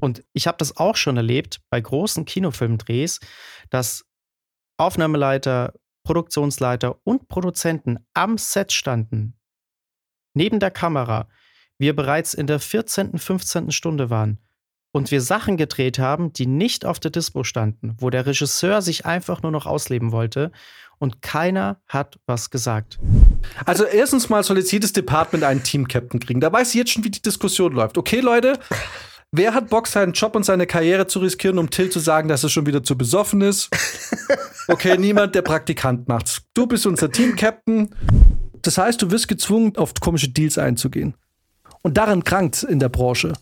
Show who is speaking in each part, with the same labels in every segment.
Speaker 1: Und ich habe das auch schon erlebt bei großen Kinofilmdrehs, dass Aufnahmeleiter, Produktionsleiter und Produzenten am Set standen, neben der Kamera, wir bereits in der 14., 15. Stunde waren und wir Sachen gedreht haben, die nicht auf der Dispo standen, wo der Regisseur sich einfach nur noch ausleben wollte und keiner hat was gesagt.
Speaker 2: Also erstens mal soll jetzt jedes Department einen Team-Captain kriegen. Da weiß ich jetzt schon, wie die Diskussion läuft. Okay, Leute, wer hat Bock, seinen Job und seine Karriere zu riskieren, um Till zu sagen, dass er schon wieder zu besoffen ist? Okay, niemand, der Praktikant macht's. Du bist unser Team-Captain. Das heißt, du wirst gezwungen, auf komische Deals einzugehen. Und daran krankt in der Branche.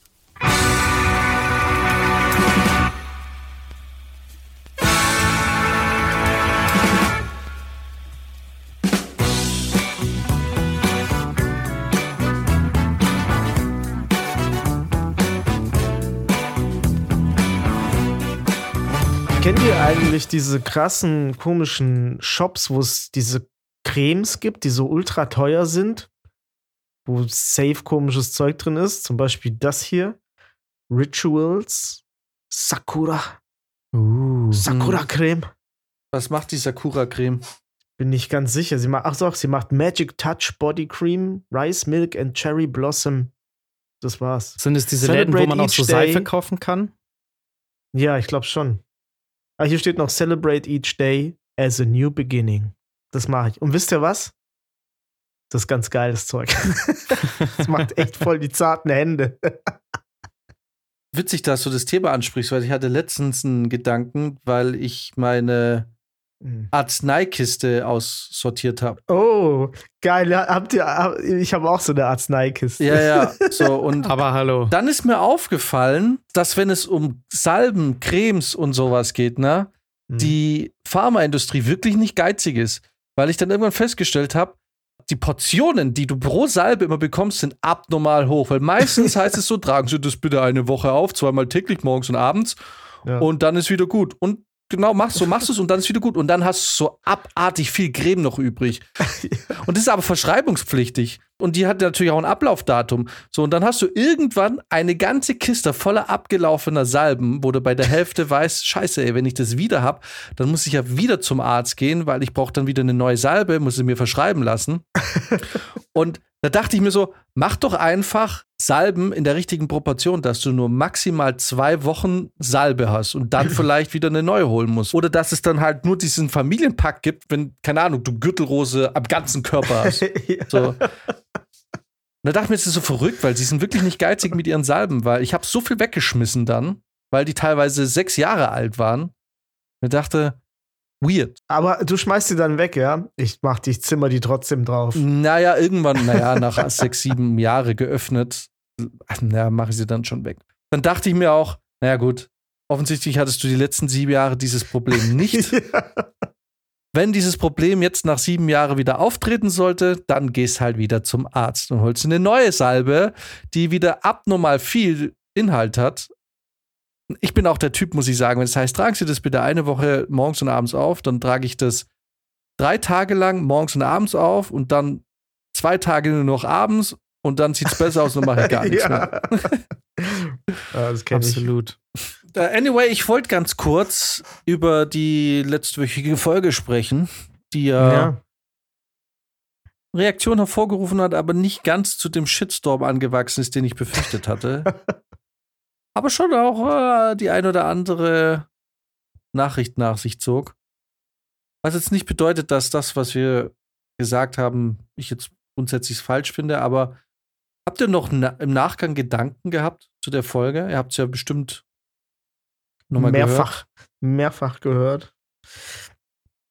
Speaker 3: Eigentlich diese krassen, komischen Shops, wo es diese Cremes gibt, die so ultra teuer sind? Wo safe komisches Zeug drin ist? Zum Beispiel das hier. Rituals. Sakura.
Speaker 1: Uh.
Speaker 3: Sakura-Creme.
Speaker 2: Was macht die Sakura-Creme?
Speaker 3: Bin nicht ganz sicher. Sie macht, ach doch, sie macht Magic Touch Body Cream, Rice Milk and Cherry Blossom. Das war's.
Speaker 1: Sind es diese Läden, wo man auch so Seife kaufen kann?
Speaker 3: Ja, ich glaube schon. Ah, hier steht noch Celebrate each day as a new beginning. Das mache ich. Und wisst ihr was? Das ist ganz geiles Zeug. das macht echt voll die zarten Hände.
Speaker 2: Witzig, dass du das Thema ansprichst, weil ich hatte letztens einen Gedanken, weil ich meine. Arzneikiste aussortiert habe.
Speaker 3: Oh, geil. Habt ihr, ich habe auch so eine Arzneikiste.
Speaker 2: Ja, ja. So, und
Speaker 1: Aber hallo.
Speaker 2: dann ist mir aufgefallen, dass wenn es um Salben, Cremes und sowas geht, ne,
Speaker 3: Mhm.
Speaker 2: die Pharmaindustrie wirklich nicht geizig ist. Weil ich dann irgendwann festgestellt habe, die Portionen, die du pro Salbe immer bekommst, sind abnormal hoch. Weil meistens heißt es so, tragen Sie das bitte eine Woche auf, zweimal täglich, morgens und abends.
Speaker 3: Ja.
Speaker 2: Und dann ist wieder gut. Und genau, machst du, machst du es und dann ist wieder gut. Und dann hast du so abartig viel Creme noch übrig. Und das ist aber verschreibungspflichtig. Und die hat natürlich auch ein Ablaufdatum. So, und dann hast du irgendwann eine ganze Kiste voller abgelaufener Salben, wo du bei der Hälfte weißt, scheiße, ey, wenn ich das wieder hab, dann muss ich ja wieder zum Arzt gehen, weil ich brauche dann wieder eine neue Salbe, muss sie mir verschreiben lassen. und da dachte ich mir so, mach doch einfach Salben in der richtigen Proportion, dass du nur maximal zwei Wochen Salbe hast und dann vielleicht wieder eine neue holen musst. Oder dass es dann halt nur diesen Familienpack gibt, wenn, keine Ahnung, du Gürtelrose am ganzen Körper hast. So. Und da dachte ich mir, das ist so verrückt, weil sie sind wirklich nicht geizig mit ihren Salben, weil ich habe so viel weggeschmissen dann, weil die teilweise sechs Jahre alt waren. Mir dachte, weird.
Speaker 3: Aber du schmeißt die dann weg, ja? Ich mach die, ich zimmer die trotzdem drauf.
Speaker 2: Naja, irgendwann, naja, nach sechs, sieben Jahre geöffnet, naja, mache ich sie dann schon weg. Dann dachte ich mir auch, naja, gut, offensichtlich hattest du die letzten sieben Jahre dieses Problem nicht. Wenn dieses Problem jetzt nach sieben Jahren wieder auftreten sollte, dann gehst halt wieder zum Arzt und holst eine neue Salbe, die wieder abnormal viel Inhalt hat. Ich bin auch der Typ, muss ich sagen, wenn es heißt, tragen Sie das bitte eine Woche morgens und abends auf, dann trage ich das drei Tage lang morgens und abends auf und dann zwei Tage nur noch abends und dann sieht es besser aus und mache ich gar nichts mehr.
Speaker 3: ja, das kenne ich.
Speaker 1: Absolut.
Speaker 2: Anyway, ich wollte ganz kurz über die letztwöchige Folge sprechen, die ja,
Speaker 3: Ja.
Speaker 2: Reaktion hervorgerufen hat, aber nicht ganz zu dem Shitstorm angewachsen ist, den ich befürchtet hatte. aber schon auch äh, die ein oder andere Nachricht nach sich zog. Was jetzt nicht bedeutet, dass das, was wir gesagt haben, ich jetzt grundsätzlich falsch finde, aber habt ihr noch na im Nachgang Gedanken gehabt zu der Folge? Ihr habt es ja bestimmt nochmal
Speaker 3: mehrfach, mehrfach gehört.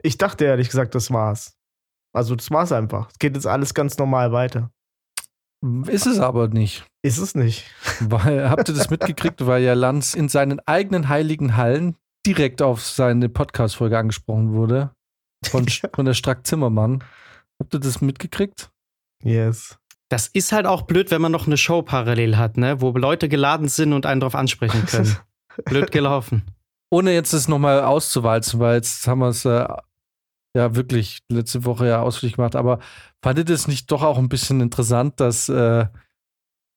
Speaker 3: Ich dachte ehrlich gesagt, das war's. Also, das war's einfach. Es geht jetzt alles ganz normal weiter.
Speaker 2: Ist es aber nicht.
Speaker 3: Ist es nicht.
Speaker 2: Weil, habt ihr das mitgekriegt, weil ja Lanz in seinen eigenen heiligen Hallen direkt auf seine Podcast-Folge angesprochen wurde. Von, von der Strack Zimmermann. Habt ihr das mitgekriegt?
Speaker 3: Yes.
Speaker 1: Das ist halt auch blöd, wenn man noch eine Show parallel hat, ne? wo Leute geladen sind und einen drauf ansprechen können. blöd gelaufen.
Speaker 2: Ohne jetzt das nochmal auszuwalzen, weil jetzt haben wir es äh, ja wirklich letzte Woche ja ausführlich gemacht. Aber fandet es nicht doch auch ein bisschen interessant, dass, äh,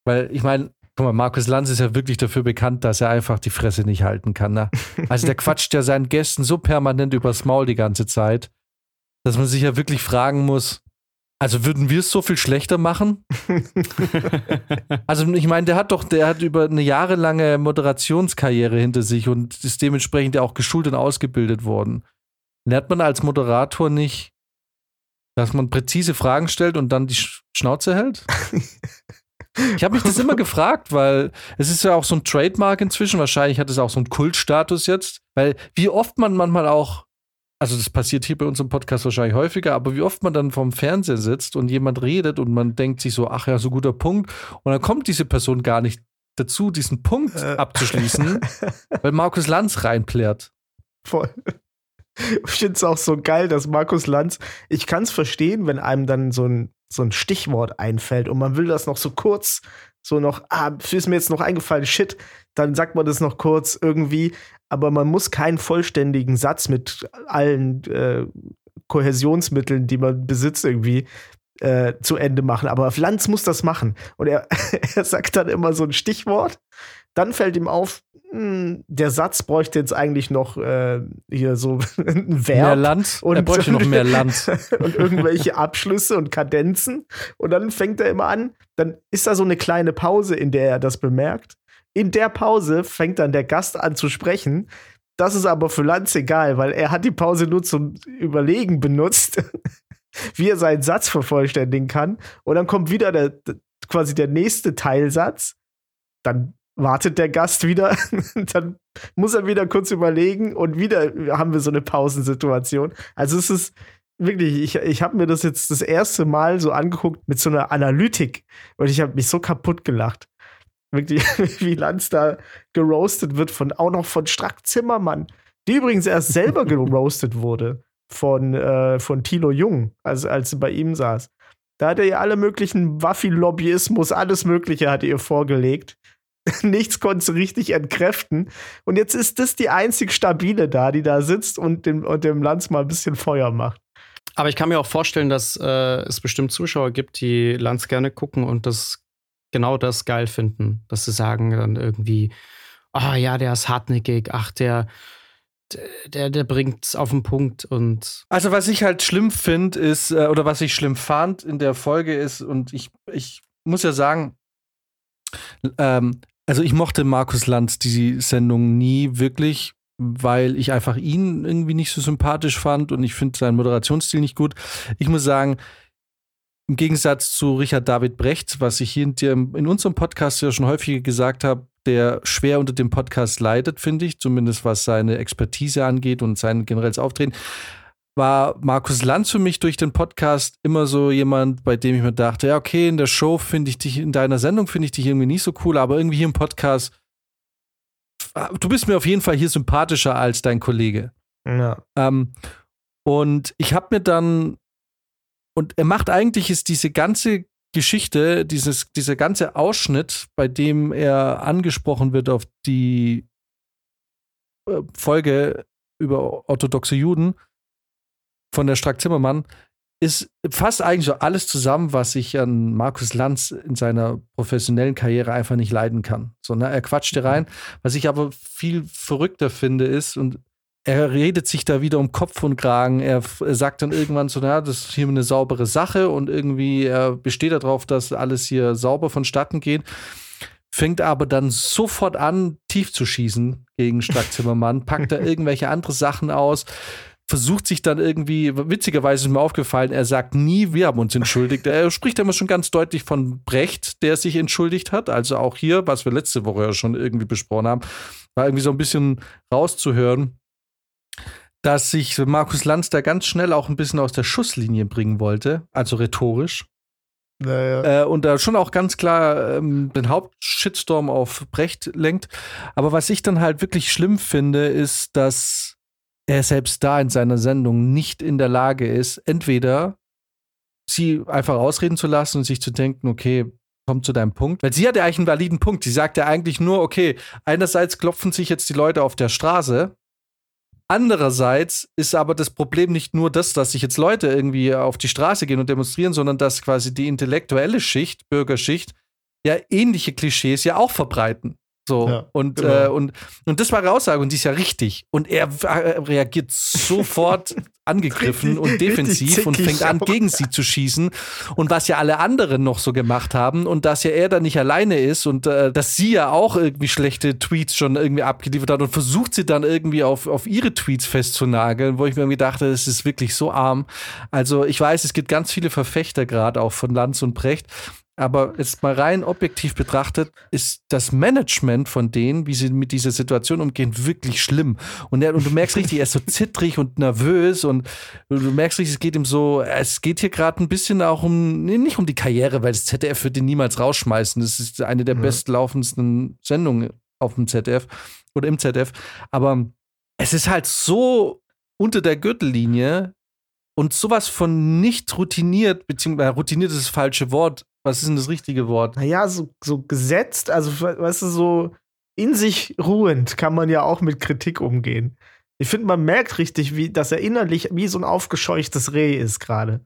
Speaker 2: weil ich meine, Guck mal, Markus Lanz ist ja wirklich dafür bekannt, dass er einfach die Fresse nicht halten kann. Ne? Also der quatscht ja seinen Gästen so permanent übers Maul die ganze Zeit, dass man sich ja wirklich fragen muss, also würden wir es so viel schlechter machen? also ich meine, der hat doch, der hat über eine jahrelange Moderationskarriere hinter sich und ist dementsprechend ja auch geschult und ausgebildet worden. Lernt man als Moderator nicht, dass man präzise Fragen stellt und dann die Schnauze hält? Ich habe mich das immer gefragt, weil es ist ja auch so ein Trademark inzwischen. Wahrscheinlich hat es auch so einen Kultstatus jetzt. Weil wie oft man manchmal auch, also das passiert hier bei uns im Podcast wahrscheinlich häufiger, aber wie oft man dann vorm Fernseher sitzt und jemand redet und man denkt sich so, ach ja, so guter Punkt. Und dann kommt diese Person gar nicht dazu, diesen Punkt äh. abzuschließen, weil Markus Lanz reinplärt.
Speaker 3: Voll. Ich finde es auch so geil, dass Markus Lanz, ich kann es verstehen, wenn einem dann so ein, so ein Stichwort einfällt und man will das noch so kurz, so noch, ah, ist mir jetzt noch eingefallen, shit, dann sagt man das noch kurz irgendwie, aber man muss keinen vollständigen Satz mit allen äh, Kohäsionsmitteln, die man besitzt, irgendwie äh, zu Ende machen. Aber Lanz muss das machen. Und er, er sagt dann immer so ein Stichwort. Dann fällt ihm auf, hm, der Satz bräuchte jetzt eigentlich noch äh, hier so ein Verb.
Speaker 2: Mehr Land.
Speaker 3: Und,
Speaker 2: er bräuchte noch mehr Land.
Speaker 3: und irgendwelche Abschlüsse und Kadenzen. Und dann fängt er immer an, dann ist da so eine kleine Pause, in der er das bemerkt. In der Pause fängt dann der Gast an zu sprechen. Das ist aber für Lanz egal, weil er hat die Pause nur zum Überlegen benutzt, wie er seinen Satz vervollständigen kann. Und dann kommt wieder der, quasi der nächste Teilsatz. Dann wartet der Gast wieder, dann muss er wieder kurz überlegen und wieder haben wir so eine Pausensituation. Also es ist wirklich, ich, ich habe mir das jetzt das erste Mal so angeguckt mit so einer Analytik und ich habe mich so kaputt gelacht. Wirklich, wie Lanz da geroastet wird von auch noch von Strack Zimmermann, die übrigens erst selber geroastet wurde von, äh, von Thilo Jung, als, als sie bei ihm saß. Da hat er ihr alle möglichen Waffi-Lobbyismus, alles Mögliche hat er ihr vorgelegt. nichts konnte sie richtig entkräften. Und jetzt ist das die einzig stabile da, die da sitzt und dem, und dem Lanz mal ein bisschen Feuer macht.
Speaker 1: Aber ich kann mir auch vorstellen, dass äh, es bestimmt Zuschauer gibt, die Lanz gerne gucken und das genau das geil finden. Dass sie sagen dann irgendwie, ah oh, ja, der ist hartnäckig, ach, der, der, der bringt es auf den Punkt und.
Speaker 2: Also, was ich halt schlimm finde, ist, äh, oder was ich schlimm fand in der Folge ist, und ich, ich muss ja sagen, ähm, also ich mochte Markus Lanz die Sendung nie wirklich, weil ich einfach ihn irgendwie nicht so sympathisch fand und ich finde seinen Moderationsstil nicht gut. Ich muss sagen, im Gegensatz zu Richard David Brecht, was ich hier in, in unserem Podcast ja schon häufiger gesagt habe, der schwer unter dem Podcast leidet, finde ich, zumindest was seine Expertise angeht und sein generelles Auftreten, war Markus Lanz für mich durch den Podcast immer so jemand, bei dem ich mir dachte, ja, okay, in der Show finde ich dich, in deiner Sendung finde ich dich irgendwie nicht so cool, aber irgendwie hier im Podcast, du bist mir auf jeden Fall hier sympathischer als dein Kollege.
Speaker 3: Ja.
Speaker 2: Ähm, und ich habe mir dann, und er macht eigentlich ist diese ganze Geschichte, dieses, dieser ganze Ausschnitt, bei dem er angesprochen wird auf die äh, Folge über orthodoxe Juden, von der Strack-Zimmermann ist fast eigentlich so alles zusammen, was ich an Markus Lanz in seiner professionellen Karriere einfach nicht leiden kann. So, ne, er quatscht hier rein. Was ich aber viel verrückter finde, ist, und er redet sich da wieder um Kopf und Kragen. Er, er sagt dann irgendwann so, na, das ist hier eine saubere Sache und irgendwie er besteht darauf, dass alles hier sauber vonstatten geht. Fängt aber dann sofort an, tief zu schießen gegen Strack Zimmermann, packt da irgendwelche andere Sachen aus versucht sich dann irgendwie, witzigerweise ist mir aufgefallen, er sagt nie, wir haben uns entschuldigt. Er spricht immer schon ganz deutlich von Brecht, der sich entschuldigt hat. Also auch hier, was wir letzte Woche ja schon irgendwie besprochen haben, war irgendwie so ein bisschen rauszuhören, dass sich Markus Lanz da ganz schnell auch ein bisschen aus der Schusslinie bringen wollte, also rhetorisch.
Speaker 3: Naja.
Speaker 2: Äh, und da schon auch ganz klar ähm, den Hauptshitstorm auf Brecht lenkt. Aber was ich dann halt wirklich schlimm finde, ist, dass er selbst da in seiner Sendung nicht in der Lage ist, entweder sie einfach ausreden zu lassen und sich zu denken, okay, komm zu deinem Punkt. Weil sie hat ja eigentlich einen validen Punkt. Sie sagt ja eigentlich nur, okay, einerseits klopfen sich jetzt die Leute auf der Straße, Andererseits ist aber das Problem nicht nur das, dass sich jetzt Leute irgendwie auf die Straße gehen und demonstrieren, sondern dass quasi die intellektuelle Schicht, Bürgerschicht, ja ähnliche Klischees ja auch verbreiten. So,
Speaker 3: Ja,
Speaker 2: und,
Speaker 3: genau.
Speaker 2: äh, und, und das war eine Aussage und die ist ja richtig. Und er äh, reagiert sofort angegriffen
Speaker 3: Richtig-
Speaker 2: und defensiv und fängt an, gegen sie zu schießen. Und was ja alle anderen noch so gemacht haben und dass ja er da nicht alleine ist und äh, dass sie ja auch irgendwie schlechte Tweets schon irgendwie abgeliefert hat und versucht sie dann irgendwie auf, auf ihre Tweets festzunageln, wo ich mir irgendwie dachte, das ist wirklich so arm. Also ich weiß, es gibt ganz viele Verfechter gerade auch von Lanz und Brecht. Aber jetzt mal rein objektiv betrachtet, ist das Management von denen, wie sie mit dieser Situation umgehen, wirklich schlimm. Und, er, und du merkst richtig, er ist so zittrig und nervös und du merkst richtig, es geht ihm so, es geht hier gerade ein bisschen auch um, nee, nicht um die Karriere, weil das ZDF wird ihn niemals rausschmeißen. Das ist eine der
Speaker 3: Ja.
Speaker 2: bestlaufendsten Sendungen auf dem ZDF oder im ZDF. Aber es ist halt so unter der Gürtellinie und sowas von nicht routiniert, beziehungsweise routiniert ist das falsche Wort. Was ist denn das richtige Wort?
Speaker 3: Naja, so, so gesetzt, also we- weißt du, so in sich ruhend kann man ja auch mit Kritik umgehen. Ich finde, man merkt richtig, wie, dass er innerlich wie so ein aufgescheuchtes Reh ist gerade.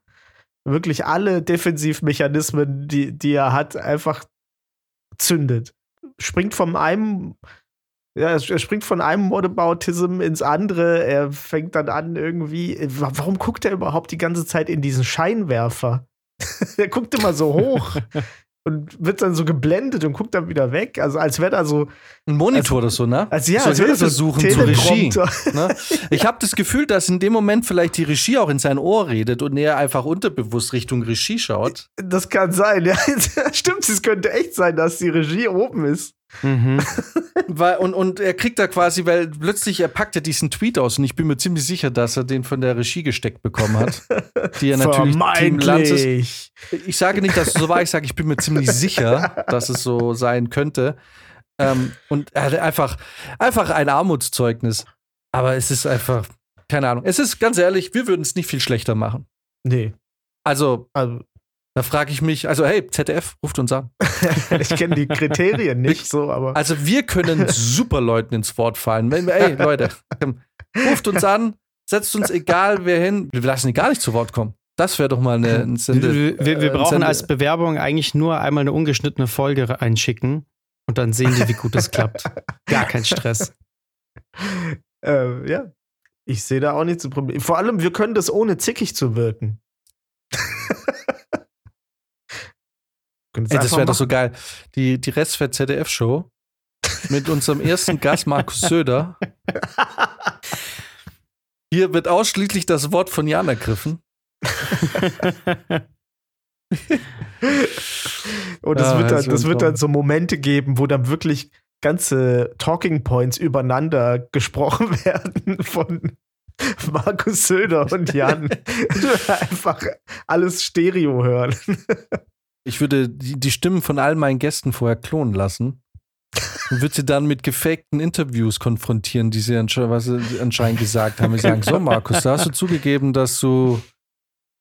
Speaker 3: Wirklich alle Defensivmechanismen, die, die er hat, einfach zündet. Springt von einem, ja, er springt von einem Whataboutism ins andere. Er fängt dann an irgendwie. wa- Warum guckt er überhaupt die ganze Zeit in diesen Scheinwerfer? er guckt immer so hoch und wird dann so geblendet und guckt dann wieder weg. Also als wäre da so,
Speaker 2: Ein Monitor oder so, ne?
Speaker 3: als ja,
Speaker 2: so
Speaker 3: als
Speaker 2: Hilfe
Speaker 3: so
Speaker 2: suchen zur Regie. Ne? Ich habe das Gefühl, dass in dem Moment vielleicht die Regie auch in sein Ohr redet und er einfach unterbewusst Richtung Regie schaut.
Speaker 3: Das kann sein, ja. Stimmt, es könnte echt sein, dass die Regie oben ist.
Speaker 1: Mhm.
Speaker 2: Weil, und, und er kriegt da quasi, weil plötzlich er packt ja diesen Tweet aus und ich bin mir ziemlich sicher, dass er den von der Regie gesteckt bekommen hat. Die er natürlich Team Lanz ist.
Speaker 3: Vermeintlich.
Speaker 2: Ich sage nicht, dass es so war, ich sage, ich bin mir ziemlich sicher, dass es so sein könnte. Ähm, und er hatte einfach, einfach ein Armutszeugnis. Aber es ist einfach, keine Ahnung. Es ist ganz ehrlich, wir würden es nicht viel schlechter machen.
Speaker 3: Nee.
Speaker 2: Also,
Speaker 3: Also,
Speaker 2: da frage ich mich, also hey, ZDF, ruft uns an.
Speaker 3: ich kenne die Kriterien nicht so, aber.
Speaker 2: Also wir können super Leuten ins Wort fallen. Ey, Leute, ruft uns an, setzt uns egal wer hin. Wir lassen die gar nicht zu Wort kommen. Das wäre doch mal eine, ein Sende.
Speaker 1: Wir, wir, wir brauchen
Speaker 2: Sende-
Speaker 1: als Bewerbung eigentlich nur einmal eine ungeschnittene Folge einschicken und dann sehen die, wie gut das klappt. Gar kein Stress.
Speaker 3: Äh, ja. Ich sehe da auch nichts zu Problem. Vor allem, wir können das ohne zickig zu wirken.
Speaker 2: Ey, das wäre doch so geil. Die, die Restfett ZDF-Show mit unserem ersten Gast Markus Söder. Hier wird ausschließlich das Wort von Jan ergriffen.
Speaker 3: Und es
Speaker 2: Ah,
Speaker 3: wird,
Speaker 2: das
Speaker 3: dann, das wird dann so Momente geben, wo dann wirklich ganze Talking Points übereinander gesprochen werden von Markus Söder und Jan. Einfach alles Stereo hören.
Speaker 2: Ich würde die, die Stimmen von all meinen Gästen vorher klonen lassen und würde sie dann mit gefakten Interviews konfrontieren, die sie ansche was sie anscheinend gesagt haben. Wir sagen, so Markus, da hast du zugegeben, dass du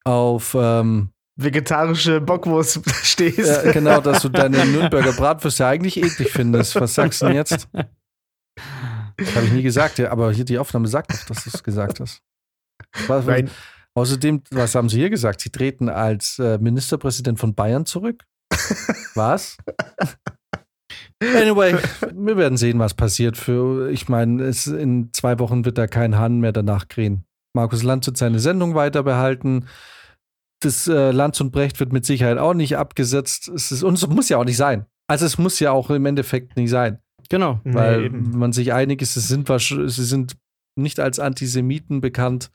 Speaker 2: auf ähm,
Speaker 3: Vegetarische Bockwurst stehst.
Speaker 2: ja, genau, dass du deine Nürnberger Bratwürste eigentlich eklig findest. Was sagst du denn jetzt? Das habe ich nie gesagt, ja, aber hier die Aufnahme sagt doch, dass du es gesagt hast. Was,
Speaker 3: Nein,
Speaker 2: außerdem, was haben sie hier gesagt? Sie treten als äh, Ministerpräsident von Bayern zurück? Was? Anyway, wir werden sehen, was passiert. Für, ich meine, in zwei Wochen wird da kein Hahn mehr danach krähen. Markus Lanz wird seine Sendung weiter behalten. Das äh, Lanz und Brecht wird mit Sicherheit auch nicht abgesetzt. Es ist, und es muss ja auch nicht sein. Also es muss ja auch im Endeffekt nicht sein.
Speaker 1: Genau.
Speaker 3: Nee,
Speaker 2: Weil
Speaker 3: eben.
Speaker 2: man sich einig ist, es sind, sie sind nicht als Antisemiten bekannt,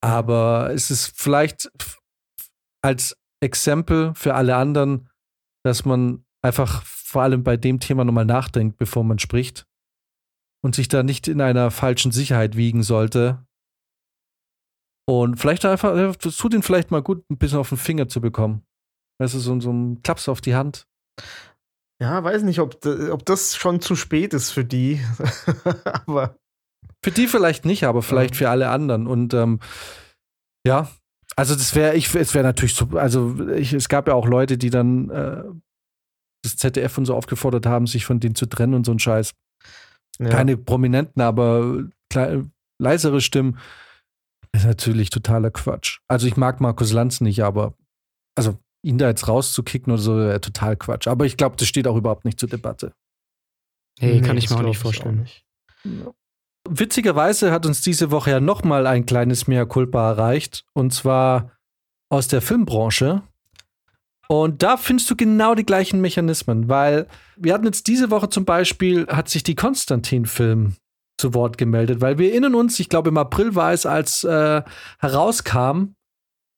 Speaker 2: aber es ist vielleicht als Exempel für alle anderen, dass man einfach vor allem bei dem Thema nochmal nachdenkt, bevor man spricht und sich da nicht in einer falschen Sicherheit wiegen sollte. Und vielleicht einfach, das tut ihn vielleicht mal gut, ein bisschen auf den Finger zu bekommen. Weißt du, so, so ein Klaps auf die Hand.
Speaker 3: ja, weiß nicht, ob, ob das schon zu spät ist für die. Aber
Speaker 2: Für die vielleicht nicht, aber vielleicht für alle anderen. Und ähm, ja, also das wäre, ich, es wäre natürlich so, also ich, es gab ja auch Leute, die dann äh, das ZDF und so aufgefordert haben, sich von denen zu trennen und so ein Scheiß.
Speaker 3: ja.
Speaker 2: Keine Prominenten, aber klei- leisere Stimmen. Ist natürlich totaler Quatsch. Also ich mag Markus Lanz nicht, aber also ihn da jetzt rauszukicken oder so, wäre total Quatsch. Aber ich glaube, das steht auch überhaupt nicht zur Debatte.
Speaker 1: Nee, kann ich mir auch nicht vorstellen.
Speaker 3: Auch nicht.
Speaker 2: Witzigerweise hat uns diese Woche ja noch mal ein kleines Mea culpa erreicht. Und zwar aus der Filmbranche. Und da findest du genau die gleichen Mechanismen, weil wir hatten jetzt diese Woche zum Beispiel, hat sich die Konstantin-Film zu Wort gemeldet, weil wir erinnern uns, ich glaube im April war es, als äh, herauskam,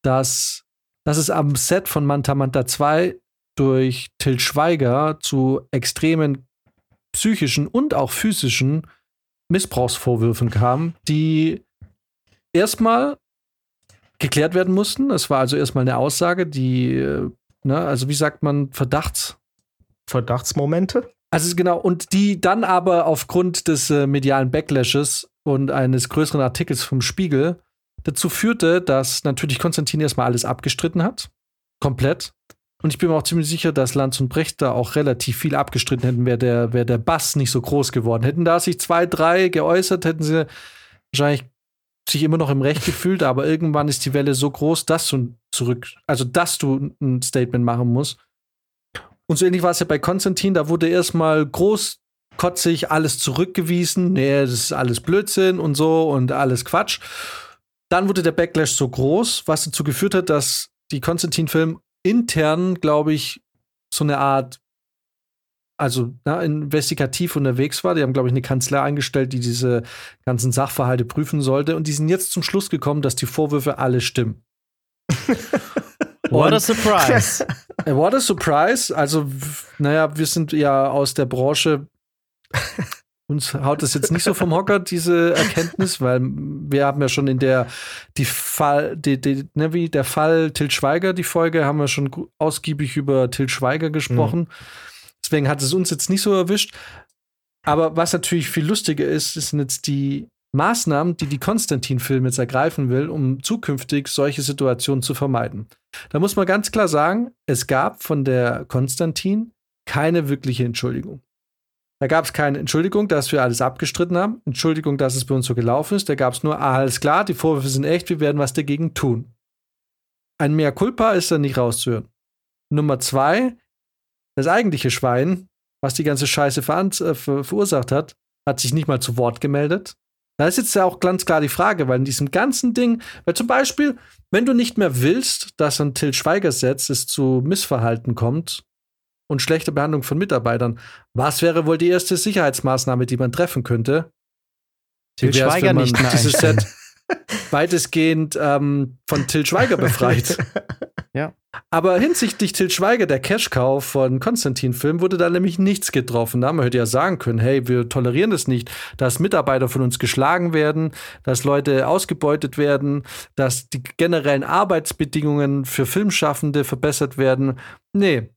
Speaker 2: dass, dass es am Set von Manta Manta 2 durch Till Schweiger zu extremen psychischen und auch physischen Missbrauchsvorwürfen kam, die erstmal geklärt werden mussten. Es war also erstmal eine Aussage, die, äh, ne, also wie sagt man, Verdachts.
Speaker 3: Verdachtsmomente?
Speaker 2: Also genau, und die dann aber aufgrund des äh, medialen Backlashes und eines größeren Artikels vom Spiegel dazu führte, dass natürlich Konstantin erstmal alles abgestritten hat. Komplett. Und ich bin mir auch ziemlich sicher, dass Lanz und Brecht da auch relativ viel abgestritten hätten, wäre der, wär der Bass nicht so groß geworden. Hätten da sich zwei, drei geäußert, hätten sie wahrscheinlich sich immer noch im Recht gefühlt, aber irgendwann ist die Welle so groß, dass du zurück, also dass du ein Statement machen musst. Und so ähnlich war es ja bei Konstantin, da wurde erstmal großkotzig alles zurückgewiesen, nee, das ist alles Blödsinn und so und alles Quatsch. Dann wurde der Backlash so groß, was dazu geführt hat, dass die Konstantin-Film intern, glaube ich, so eine Art also na, investigativ unterwegs war. Die haben, glaube ich, eine Kanzlei eingestellt, die diese ganzen Sachverhalte prüfen sollte. Und die sind jetzt zum Schluss gekommen, dass die Vorwürfe alle stimmen.
Speaker 1: What a surprise.
Speaker 2: What a surprise. Also, naja, wir sind ja aus der Branche. Uns haut das jetzt nicht so vom Hocker, diese Erkenntnis, weil wir haben ja schon in der, die Fall, die, die, ne, wie der Fall Til Schweiger, die Folge, haben wir schon ausgiebig über Til Schweiger gesprochen. Mhm. Deswegen hat es uns jetzt nicht so erwischt. Aber was natürlich viel lustiger ist, sind jetzt die Maßnahmen, die die Konstantin-Film jetzt ergreifen will, um zukünftig solche Situationen zu vermeiden. Da muss man ganz klar sagen, es gab von der Konstantin keine wirkliche Entschuldigung. Da gab es keine Entschuldigung, dass wir alles abgestritten haben. Entschuldigung, dass es bei uns so gelaufen ist. Da gab es nur, ah, alles klar, die Vorwürfe sind echt, wir werden was dagegen tun. Ein Mea culpa ist da nicht rauszuhören. Nummer zwei, das eigentliche Schwein, was die ganze Scheiße ver ver verursacht hat, hat sich nicht mal zu Wort gemeldet. Da ist jetzt ja auch ganz klar die Frage, weil in diesem ganzen Ding, weil zum Beispiel, wenn du nicht mehr willst, dass ein Till Schweiger-Setz es zu Missverhalten kommt und schlechte Behandlung von Mitarbeitern, was wäre wohl die erste Sicherheitsmaßnahme, die man treffen könnte?
Speaker 1: Till Schweiger nicht mehr
Speaker 2: dieses Set weitestgehend ähm, von Till Schweiger befreit.
Speaker 1: ja.
Speaker 2: Aber hinsichtlich Till Schweiger, der Cashkauf von Konstantin-Film, wurde da nämlich nichts getroffen. Da man hätte ja sagen können, hey, wir tolerieren das nicht, dass Mitarbeiter von uns geschlagen werden, dass Leute ausgebeutet werden, dass die generellen Arbeitsbedingungen für Filmschaffende verbessert werden. Nee,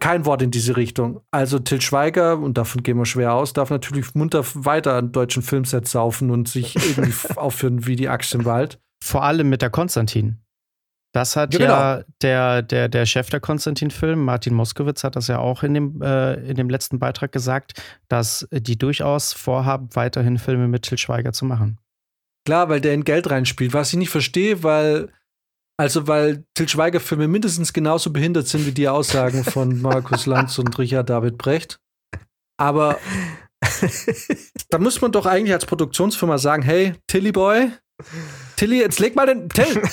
Speaker 2: kein Wort in diese Richtung. Also Till Schweiger, und davon gehen wir schwer aus, darf natürlich munter weiter an deutschen Filmsets saufen und sich irgendwie aufführen wie die Axt im Wald.
Speaker 1: Vor allem mit der Konstantin. Das hat ja, ja genau. der, der, der Chef der Konstantin-Film, Martin Moskowitz, hat das ja auch in dem, äh, in dem letzten Beitrag gesagt, dass die durchaus vorhaben, weiterhin Filme mit Till Schweiger zu machen.
Speaker 2: Klar, weil der in Geld reinspielt. Was ich nicht verstehe, weil also, weil Til Schweiger-Filme mindestens genauso behindert sind wie die Aussagen von Markus Lanz und Richard David Brecht. Aber da muss man doch eigentlich als Produktionsfirma sagen: Hey, Tilly Boy, Tilly, jetzt leg mal den. Till!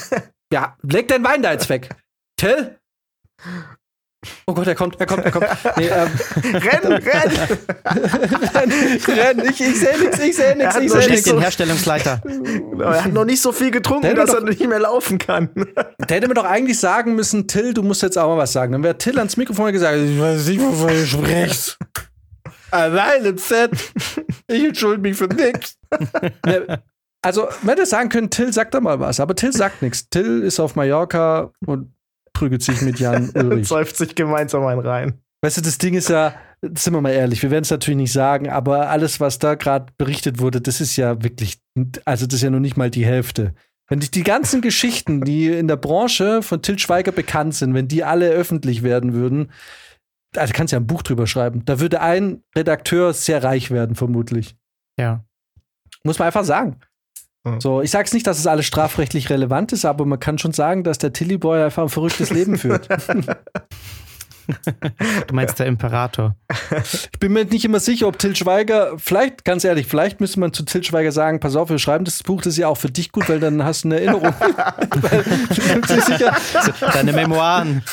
Speaker 2: Ja, leg den Wein da jetzt weg. Till! Oh Gott, er kommt, er kommt, er kommt. Nee, ähm.
Speaker 3: renn, renn!
Speaker 2: renn, renn! Ich, ich sehe nichts, ich sehe nichts, ich sehe nichts.
Speaker 1: den Herstellungsleiter.
Speaker 3: er hat noch nicht so viel getrunken, dass doch, er nicht mehr laufen kann.
Speaker 2: Der hätte mir doch eigentlich sagen müssen, Till, du musst jetzt auch mal was sagen. Dann wäre Till ans Mikrofon gesagt, ich weiß nicht, wovon du sprichst. Allein im Set. Ich entschuldige mich für nichts. Also, man hätte sagen können, Till sagt da mal was, aber Till sagt nichts. Till ist auf Mallorca und prügelt sich mit Jan Ulrich.
Speaker 3: Säuft sich gemeinsam ein rein.
Speaker 2: Weißt du, das Ding ist ja, sind wir mal ehrlich, wir werden es natürlich nicht sagen, aber alles, was da gerade berichtet wurde, das ist ja wirklich, also das ist ja noch nicht mal die Hälfte. Wenn die, die ganzen Geschichten, die in der Branche von Til Schweiger bekannt sind, wenn die alle öffentlich werden würden, also kannst ja ein Buch drüber schreiben. Da würde ein Redakteur sehr reich werden, vermutlich.
Speaker 1: Ja.
Speaker 2: Muss man einfach sagen. So, ich sag's nicht, dass es alles strafrechtlich relevant ist, aber man kann schon sagen, dass der Tilly Boy einfach ein verrücktes Leben führt.
Speaker 1: Du meinst der Imperator.
Speaker 2: Ich bin mir nicht immer sicher, ob Til Schweiger, vielleicht, ganz ehrlich, vielleicht müsste man zu Til Schweiger sagen, pass auf, wir schreiben das Buch, das ist ja auch für dich gut, weil dann hast du eine Erinnerung.
Speaker 1: sicher, Deine Memoiren.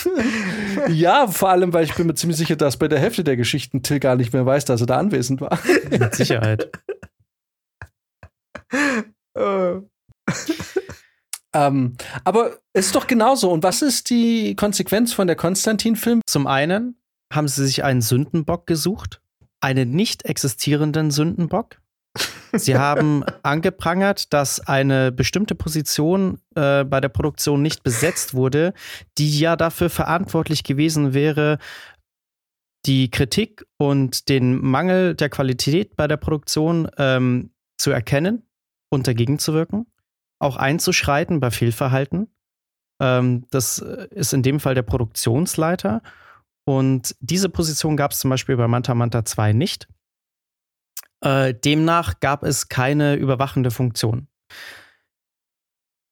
Speaker 2: Ja, vor allem, weil ich bin mir ziemlich sicher, dass bei der Hälfte der Geschichten Till gar nicht mehr weiß, dass er da anwesend war.
Speaker 1: Mit Sicherheit.
Speaker 2: ähm, aber es ist doch genauso. Und was ist die Konsequenz von der Konstantin-Film?
Speaker 1: Zum einen haben sie sich einen Sündenbock gesucht, einen nicht existierenden Sündenbock. Sie haben angeprangert, dass eine bestimmte Position äh, bei der Produktion nicht besetzt wurde, die ja dafür verantwortlich gewesen wäre, die Kritik und den Mangel der Qualität bei der Produktion ähm, zu erkennen und dagegen zu wirken, auch einzuschreiten bei Fehlverhalten. Ähm, das ist in dem Fall der Produktionsleiter. Und diese Position gab es zum Beispiel bei Manta Manta 2 nicht. Äh, demnach gab es keine überwachende Funktion.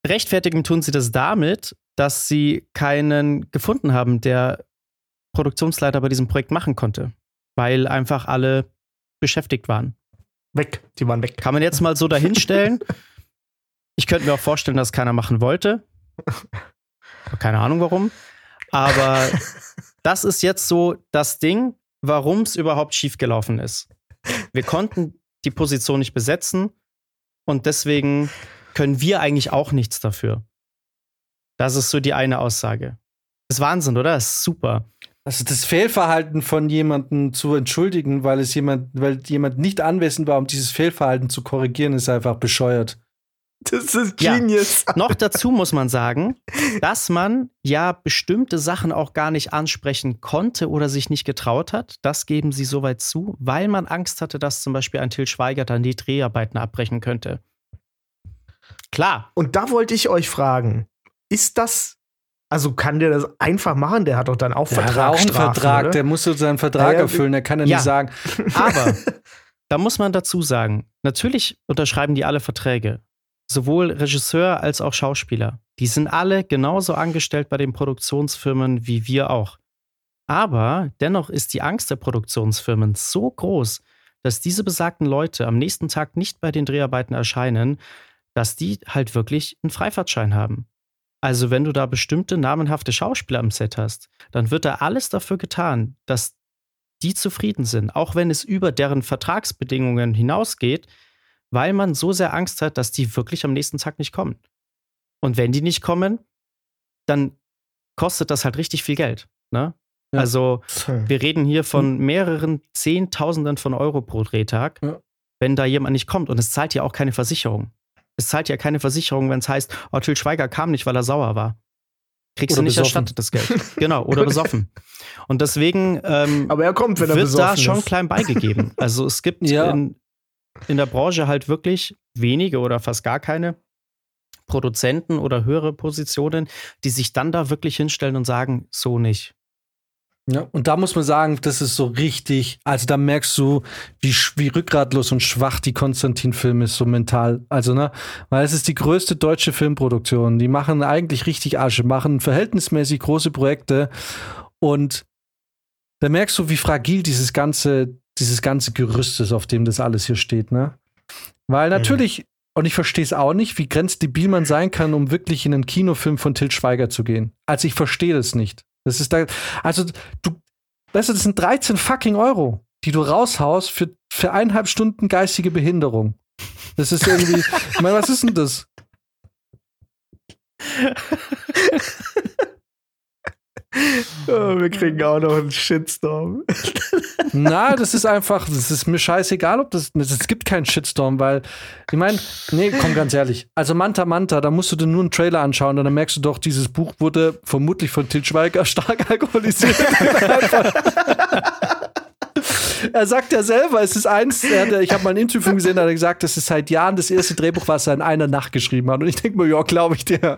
Speaker 1: Rechtfertigen tun sie das damit, dass sie keinen gefunden haben, der Produktionsleiter bei diesem Projekt machen konnte, weil einfach alle beschäftigt waren.
Speaker 3: Weg, die waren weg.
Speaker 1: Kann man jetzt mal so dahinstellen. ich könnte mir auch vorstellen, dass keiner machen wollte. Keine Ahnung warum. Aber das ist jetzt so das Ding, warum es überhaupt schiefgelaufen ist. Wir konnten die Position nicht besetzen und deswegen können wir eigentlich auch nichts dafür. Das ist so die eine Aussage. Das ist Wahnsinn, oder? Das ist super.
Speaker 2: Also das Fehlverhalten von jemandem zu entschuldigen, weil es jemand, weil jemand nicht anwesend war, um dieses Fehlverhalten zu korrigieren, ist einfach bescheuert.
Speaker 3: Das ist genius.
Speaker 1: Ja. Noch dazu muss man sagen, dass man ja bestimmte Sachen auch gar nicht ansprechen konnte oder sich nicht getraut hat. Das geben sie soweit zu, weil man Angst hatte, dass zum Beispiel ein Till Schweiger dann die Dreharbeiten abbrechen könnte. Klar.
Speaker 3: Und da wollte ich euch fragen, ist das also kann der das einfach machen? Der hat doch dann auch der Vertrag.
Speaker 2: Hat auch einen Vertrag, oder? der muss so seinen Vertrag ja, erfüllen, der kann ja, ja nicht sagen.
Speaker 1: Aber da muss man dazu sagen, natürlich unterschreiben die alle Verträge. Sowohl Regisseur als auch Schauspieler. Die sind alle genauso angestellt bei den Produktionsfirmen wie wir auch. Aber dennoch ist die Angst der Produktionsfirmen so groß, dass diese besagten Leute am nächsten Tag nicht bei den Dreharbeiten erscheinen, dass die halt wirklich einen Freifahrtschein haben. Also wenn du da bestimmte namenhafte Schauspieler am Set hast, dann wird da alles dafür getan, dass die zufrieden sind, auch wenn es über deren Vertragsbedingungen hinausgeht, weil man so sehr Angst hat, dass die wirklich am nächsten Tag nicht kommen. Und wenn die nicht kommen, dann kostet das halt richtig viel Geld. Ne? Ja. Also wir reden hier von hm. mehreren Zehntausenden von Euro pro Drehtag, ja. wenn da jemand nicht kommt. Und es zahlt ja auch keine Versicherung. Es zahlt ja keine Versicherung, wenn es heißt, oh, Till Schweiger kam nicht, weil er sauer war. Kriegst oder du nicht besoffen. erstattet das Geld. Genau, oder besoffen. Und deswegen ähm,
Speaker 3: Aber er kommt, wenn er
Speaker 1: wird
Speaker 3: da
Speaker 1: schon
Speaker 3: ist.
Speaker 1: klein beigegeben. Also es gibt ja. in, in der Branche halt wirklich wenige oder fast gar keine Produzenten oder höhere Positionen, die sich dann da wirklich hinstellen und sagen, so nicht.
Speaker 2: Ja, und da muss man sagen, das ist so richtig, also da merkst du, wie, wie rückgratlos und schwach die Konstantin-Film ist, so mental. Also, ne, weil es ist die größte deutsche Filmproduktion. Die machen eigentlich richtig Asche, machen verhältnismäßig große Projekte und da merkst du, wie fragil dieses ganze, dieses ganze Gerüst ist, auf dem das alles hier steht, ne? Weil mhm. natürlich, mhm. und ich verstehe es auch nicht, wie grenzdebil man sein kann, um wirklich in einen Kinofilm von Til Schweiger zu gehen. Also ich verstehe das nicht. Das ist da, also du, weißt du, das sind 13 fucking Euro, die du raushaust für, für eineinhalb Stunden geistige Behinderung. Das ist irgendwie, ich meine, was ist denn das?
Speaker 3: Oh, wir kriegen auch noch einen Shitstorm.
Speaker 2: Na, das ist einfach, das ist mir scheißegal, ob das, es gibt keinen Shitstorm, weil, ich meine, nee, komm ganz ehrlich. Also Manta Manta, da musst du dir nur einen Trailer anschauen und dann merkst du doch, dieses Buch wurde vermutlich von Til Schweiger stark alkoholisiert. er sagt ja selber, es ist eins, er, ich habe mal ein Interview von gesehen, da hat er gesagt, das ist seit Jahren das erste Drehbuch, was er in einer Nacht geschrieben hat. Und ich denke mir, ja, glaube ich dir.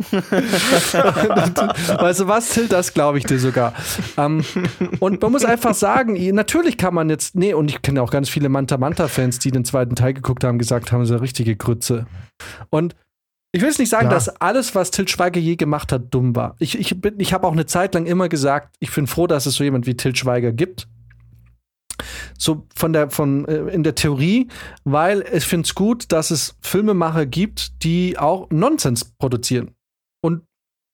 Speaker 2: weißt du was, Till, das glaube ich dir sogar. Um, ähm, und man muss einfach sagen, natürlich kann man jetzt, nee, und ich kenne auch ganz viele Manta-Manta-Fans, die den zweiten Teil geguckt haben, gesagt haben, es ist eine richtige Grütze. Und ich will jetzt nicht sagen, ja. dass alles, was Til Schweiger je gemacht hat, dumm war. Ich, ich, ich habe auch eine Zeit lang immer gesagt, ich bin froh, dass es so jemand wie Til Schweiger gibt. So von der, von, äh, in der Theorie, weil ich finde es gut, dass es Filmemacher gibt, die auch Nonsens produzieren. Und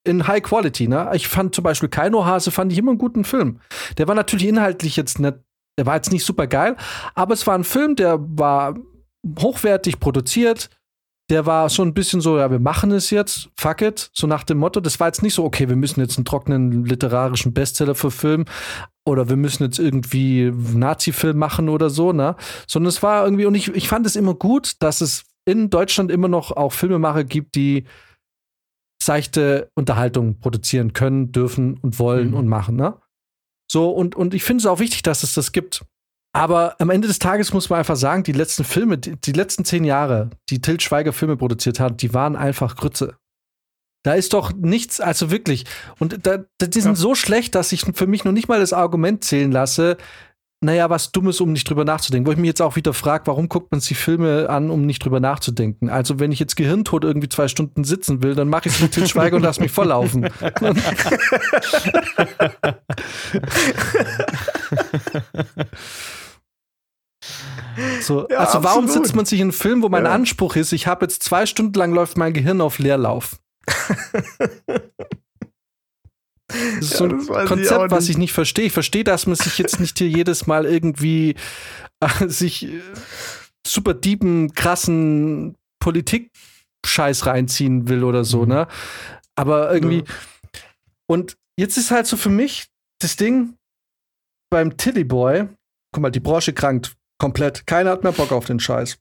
Speaker 2: in High Quality, ne? Ich fand zum Beispiel Kaino Hase fand ich immer einen guten Film. Der war natürlich inhaltlich jetzt nicht, der war jetzt nicht super geil, aber es war ein Film, der war hochwertig produziert, der war schon ein bisschen so, ja, wir machen es jetzt, fuck it, so nach dem Motto. Das war jetzt nicht so, okay, wir müssen jetzt einen trockenen literarischen Bestseller verfilmen oder wir müssen jetzt irgendwie Nazi-Film machen oder so, ne? Sondern es war irgendwie, und ich, ich fand es immer gut, dass es in Deutschland immer noch auch Filmemacher gibt, die seichte Unterhaltung produzieren können, dürfen und wollen mhm. und machen, ne? So, und, und ich finde es auch wichtig, dass es das gibt. Aber am Ende des Tages muss man einfach sagen, die letzten Filme, die, die letzten zehn Jahre, die Til Schweiger Filme produziert hat, die waren einfach Grütze. Da ist doch nichts, also wirklich. Und da, die sind ja. so schlecht, dass ich für mich noch nicht mal das Argument zählen lasse, naja, was Dummes, um nicht drüber nachzudenken. Wo ich mich jetzt auch wieder frage, warum guckt man sich Filme an, um nicht drüber nachzudenken? Also, wenn ich jetzt gehirntot irgendwie zwei Stunden sitzen will, dann mache ich es mit Schweiger und lass mich volllaufen. So, ja, also warum absolut. sitzt man sich in einem Film, wo mein ja. Anspruch ist, ich habe jetzt zwei Stunden lang läuft mein Gehirn auf Leerlauf. Das ist ja, so ein Konzept, ich was ich nicht verstehe. Ich verstehe, dass man sich jetzt nicht hier jedes Mal irgendwie äh, sich äh, super diepen, krassen Politik-Scheiß reinziehen will oder so, mhm. ne? Aber irgendwie. Ja. Und jetzt ist halt so für mich das Ding beim Tilly Boy, guck mal, die Branche krankt komplett. Keiner hat mehr Bock auf den Scheiß.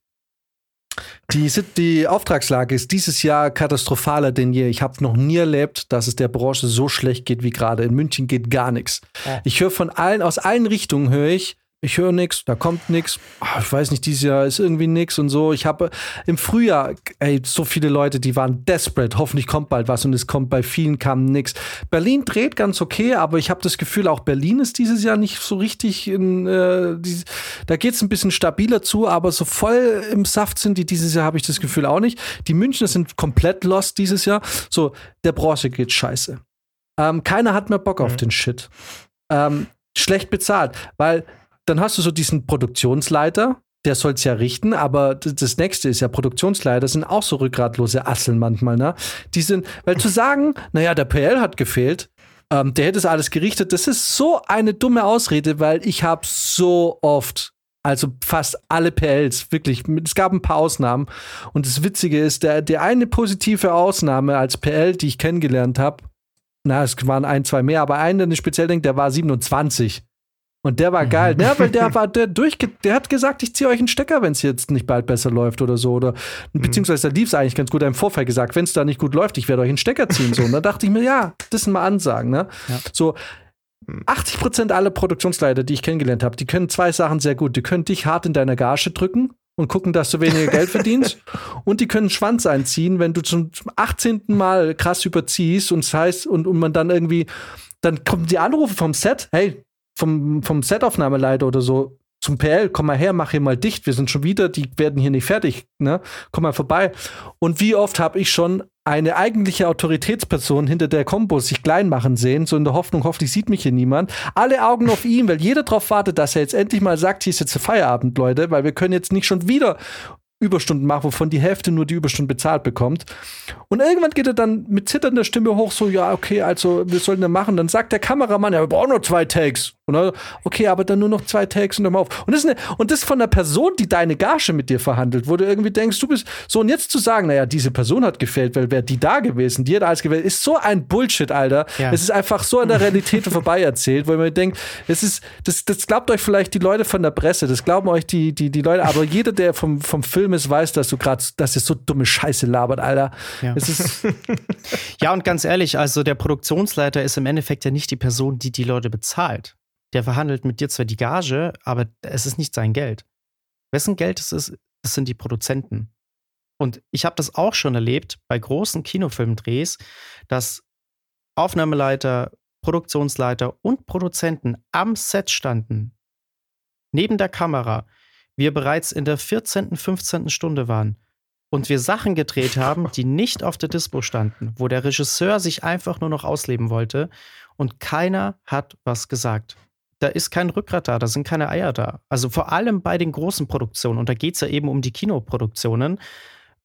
Speaker 2: Die, die Auftragslage ist dieses Jahr katastrophaler denn je. Ich habe noch nie erlebt, dass es der Branche so schlecht geht wie gerade. In München geht gar nichts. Ich höre von allen, aus allen Richtungen höre ich, ich höre nichts, da kommt nichts. Ah, ich weiß nicht, dieses Jahr ist irgendwie nichts und so. Ich habe im Frühjahr, ey, so viele Leute, die waren desperate. Hoffentlich kommt bald was und es kommt bei vielen kam nichts. Berlin dreht ganz okay, aber ich habe das Gefühl, auch Berlin ist dieses Jahr nicht so richtig in, äh, die, da geht es ein bisschen stabiler zu, aber so voll im Saft sind die dieses Jahr, habe ich das Gefühl auch nicht. Die Münchner sind komplett lost dieses Jahr. So, der Branche geht scheiße. Ähm, keiner hat mehr Bock mhm. auf den Shit. Ähm, schlecht bezahlt, weil dann hast du so diesen Produktionsleiter, der soll es ja richten, aber das nächste ist ja Produktionsleiter, sind auch so rückgratlose Asseln manchmal, ne? Die sind, weil zu sagen, naja, der PL hat gefehlt, ähm, der hätte es alles gerichtet, das ist so eine dumme Ausrede, weil ich habe so oft also fast alle PLs, wirklich. Es gab ein paar Ausnahmen. Und das Witzige ist, der, der eine positive Ausnahme als PL, die ich kennengelernt habe, na, es waren ein, zwei mehr, aber einen, den ich speziell denke, der war 27. Und der war geil. Ja, weil der war der durchge der hat gesagt, ich ziehe euch einen Stecker, wenn es jetzt nicht bald besser läuft oder so. Oder mhm. beziehungsweise da lief es eigentlich ganz gut. Er im Vorfall gesagt, wenn es da nicht gut läuft, ich werde euch einen Stecker ziehen. So. Und da dachte ich mir, ja, das sind mal Ansagen. Ne? Ja. So, 80 Prozent aller Produktionsleiter, die ich kennengelernt habe, die können zwei Sachen sehr gut. Die können dich hart in deiner Gage drücken und gucken, dass du weniger Geld verdienst. Und die können Schwanz einziehen, wenn du zum 18. Mal krass überziehst und das heißt, und, und man dann irgendwie, dann kommen die Anrufe vom Set, hey, vom, vom Setaufnahmeleiter oder so zum PL, komm mal her, mach hier mal dicht, wir sind schon wieder, die werden hier nicht fertig, ne? Komm mal vorbei. Und wie oft habe ich schon eine eigentliche Autoritätsperson hinter der Combo sich klein machen sehen, so in der Hoffnung, hoffentlich sieht mich hier niemand. Alle Augen auf ihn, weil jeder darauf wartet, dass er jetzt endlich mal sagt, hier ist jetzt Feierabend, Leute, weil wir können jetzt nicht schon wieder Überstunden macht, wovon die Hälfte nur die Überstunden bezahlt bekommt. Und irgendwann geht er dann mit zitternder Stimme hoch, so, ja, okay, also wir sollen da machen. Dann sagt der Kameramann, ja, wir brauchen nur zwei Takes. Und dann, okay, aber dann nur noch zwei Takes und dann mal auf. Und das, ist eine, und das von der Person, die deine Gage mit dir verhandelt, wo du irgendwie denkst, du bist so, und jetzt zu sagen, naja, diese Person hat gefällt, weil wäre die da gewesen, die hat alles gewählt, ist so ein Bullshit, Alter. Ja. Es ist einfach so an der Realität vorbei erzählt, wo man denkt, es ist, das, das glaubt euch vielleicht die Leute von der Presse, das glauben euch die, die, die Leute, aber jeder, der vom, vom Film ist, weiß, dass du gerade, dass es so dumme Scheiße labert, Alter.
Speaker 1: Ja. ja, und ganz ehrlich, also der Produktionsleiter ist im Endeffekt ja nicht die Person, die die Leute bezahlt. Der verhandelt mit dir zwar die Gage, aber es ist nicht sein Geld. Wessen Geld es ist, das sind die Produzenten. Und ich habe das auch schon erlebt bei großen Kinofilmdrehs, dass Aufnahmeleiter, Produktionsleiter und Produzenten am Set standen, neben der Kamera, wir bereits in der 14., 15. Stunde waren und wir Sachen gedreht haben, die nicht auf der Dispo standen, wo der Regisseur sich einfach nur noch ausleben wollte und keiner hat was gesagt. Da ist kein Rückgrat da, da sind keine Eier da. Also vor allem bei den großen Produktionen, und da geht es ja eben um die Kinoproduktionen,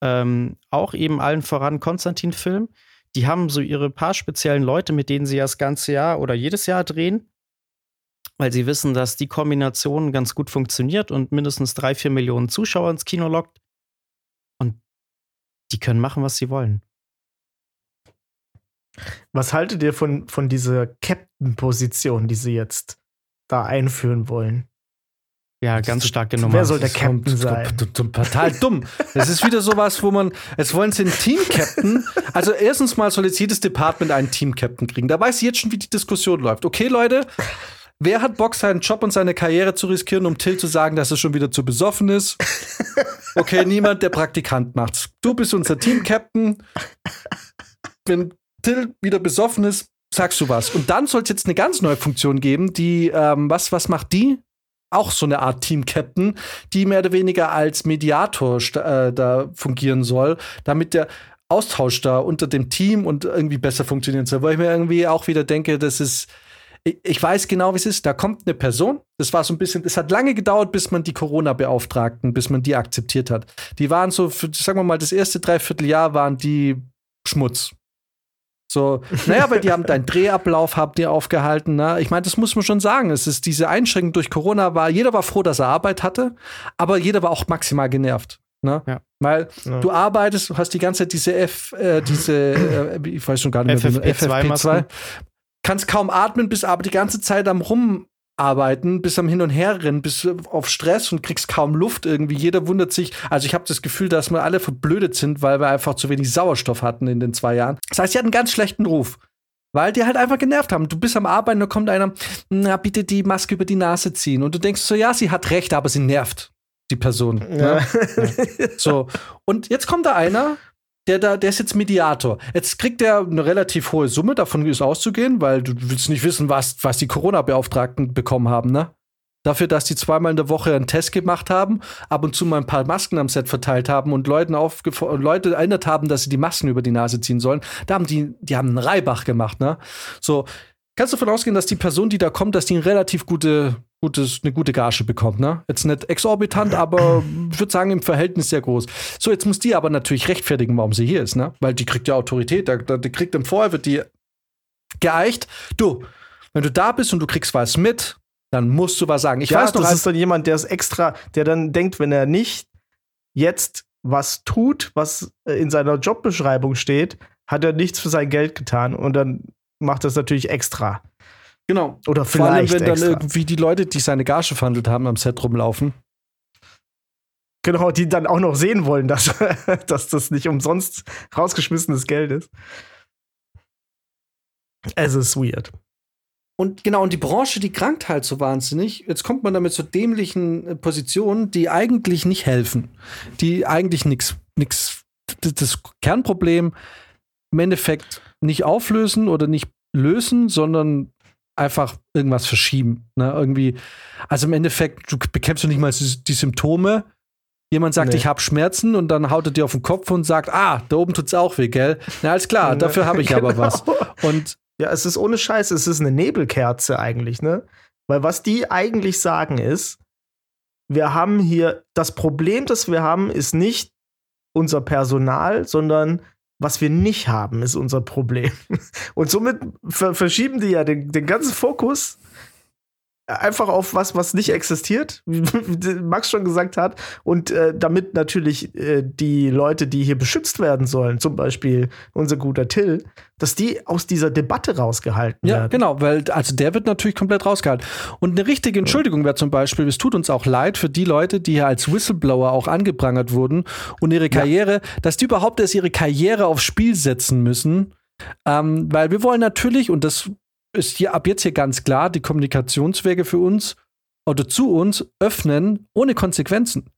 Speaker 1: ähm, auch eben allen voran Konstantin-Film, die haben so ihre paar speziellen Leute, mit denen sie ja das ganze Jahr oder jedes Jahr drehen, weil sie wissen, dass die Kombination ganz gut funktioniert und mindestens drei, vier Millionen Zuschauer ins Kino lockt. Und die können machen, was sie wollen.
Speaker 3: Was haltet ihr von, von dieser Captain-Position, die sie jetzt da einführen wollen?
Speaker 1: Ja, ganz stark genommen.
Speaker 3: Wer soll der Captain sein?
Speaker 2: Total dumm. Es ist wieder sowas, wo man, jetzt wollen sie einen Team-Captain. Also erstens mal soll jetzt jedes Department einen Team-Captain kriegen. Da weiß ich jetzt schon, wie die Diskussion läuft. Okay, Leute, wer hat Bock, seinen Job und seine Karriere zu riskieren, um Till zu sagen, dass er schon wieder zu besoffen ist? Okay, niemand, der Praktikant macht's. Du bist unser Team-Captain. Wenn Till wieder besoffen ist, sagst du was. Und dann soll es jetzt eine ganz neue Funktion geben, die, ähm, was, was macht die? auch so eine Art Team-Captain, die mehr oder weniger als Mediator äh, da fungieren soll, damit der Austausch da unter dem Team und irgendwie besser funktionieren soll. Weil ich mir irgendwie auch wieder denke, das ist, ich, weiß genau, wie es ist. Da kommt eine Person, das war so ein bisschen, es hat lange gedauert, bis man die Corona-Beauftragten, bis man die akzeptiert hat. Die waren so, für, sagen wir mal, das erste Dreivierteljahr waren die Schmutz. So, naja, weil die haben deinen Drehablauf habt ihr aufgehalten. Ne? Ich meine, das muss man schon sagen. Es ist diese Einschränkung durch Corona war, jeder war froh, dass er Arbeit hatte, aber jeder war auch maximal genervt. Ne? Ja. Weil ja. du arbeitest, du hast die ganze Zeit diese F, äh, diese, äh, ich weiß schon gar nicht mehr, FFP2, FFP2 kannst kaum atmen, bist aber die ganze Zeit am rum arbeiten, bis am Hin und Her rennen, bis auf Stress und kriegst kaum Luft irgendwie. Jeder wundert sich. Also ich habe das Gefühl, dass wir alle verblödet sind, weil wir einfach zu wenig Sauerstoff hatten in den zwei Jahren. Das heißt, sie hatten einen ganz schlechten Ruf. Weil die halt einfach genervt haben. Du bist am Arbeiten, da kommt einer, na, bitte die Maske über die Nase ziehen. Und du denkst so, ja, sie hat recht, aber sie nervt die Person. Ne? Ja. Ne? so. Und jetzt kommt da einer, der da, der ist jetzt Mediator. Jetzt kriegt er eine relativ hohe Summe, davon ist auszugehen, weil du willst nicht wissen, was, was die Corona-Beauftragten bekommen haben, ne? Dafür, dass die zweimal in der Woche einen Test gemacht haben, ab und zu mal ein paar Masken am Set verteilt haben und Leuten Leute erinnert haben, dass sie die Masken über die Nase ziehen sollen, da haben die, die haben einen Reibach gemacht, ne? So, kannst du davon ausgehen, dass die Person, die da kommt, dass die eine relativ gute gutes, eine gute Gage bekommt. Ne? Jetzt nicht exorbitant, aber ich würde sagen, im Verhältnis sehr groß. So, jetzt muss die aber natürlich rechtfertigen, warum sie hier ist, ne? Weil die kriegt ja Autorität, da, die kriegt im Vorher, wird die geeicht. Du, wenn du da bist und du kriegst was mit, dann musst du was sagen. Ich
Speaker 3: ja,
Speaker 2: weiß noch,
Speaker 3: das ist dann jemand, der ist extra, der dann denkt, wenn er nicht jetzt was tut, was äh, in seiner Jobbeschreibung steht, hat er nichts für sein Geld getan und dann macht das natürlich extra.
Speaker 2: Genau.
Speaker 3: Oder vielleicht. Vor allem,
Speaker 2: wenn dann extra. irgendwie die Leute, die seine Gage verhandelt haben, am Set rumlaufen.
Speaker 3: Genau, die dann auch noch sehen wollen, dass, dass das nicht umsonst rausgeschmissenes Geld ist. Es ist weird.
Speaker 2: Und genau, und die Branche, die krankt halt so wahnsinnig. Jetzt kommt man damit zu dämlichen äh, Positionen, die eigentlich nicht helfen. Die eigentlich nichts, nichts, das Kernproblem im Endeffekt nicht auflösen oder nicht lösen, sondern einfach irgendwas verschieben. Ne? Irgendwie, also im Endeffekt, du bekämpfst du nicht mal die Symptome. Jemand sagt, nee. ich habe Schmerzen und dann haut er dir auf den Kopf und sagt, ah, da oben tut's auch weh, gell? Na, alles klar, dafür habe ich genau. aber was. Und
Speaker 3: ja, es ist ohne Scheiß, es ist eine Nebelkerze eigentlich, ne? Weil was die eigentlich sagen ist, wir haben hier, das Problem, das wir haben, ist nicht unser Personal, sondern was wir nicht haben, ist unser Problem. Und somit verschieben die ja den, den ganzen Fokus einfach auf was, was nicht existiert, wie Max schon gesagt hat. Und äh, damit natürlich äh, die Leute, die hier beschützt werden sollen, zum Beispiel unser guter Till, dass die aus dieser Debatte rausgehalten
Speaker 2: ja,
Speaker 3: werden.
Speaker 2: Ja, genau, weil also der wird natürlich komplett rausgehalten. Und eine richtige Entschuldigung wäre zum Beispiel, es tut uns auch leid für die Leute, die hier als Whistleblower auch angeprangert wurden und ihre Karriere, ja. dass die überhaupt erst ihre Karriere aufs Spiel setzen müssen. Ähm, weil wir wollen natürlich, und das ist hier ab jetzt hier ganz klar, die Kommunikationswege für uns oder zu uns öffnen ohne Konsequenzen.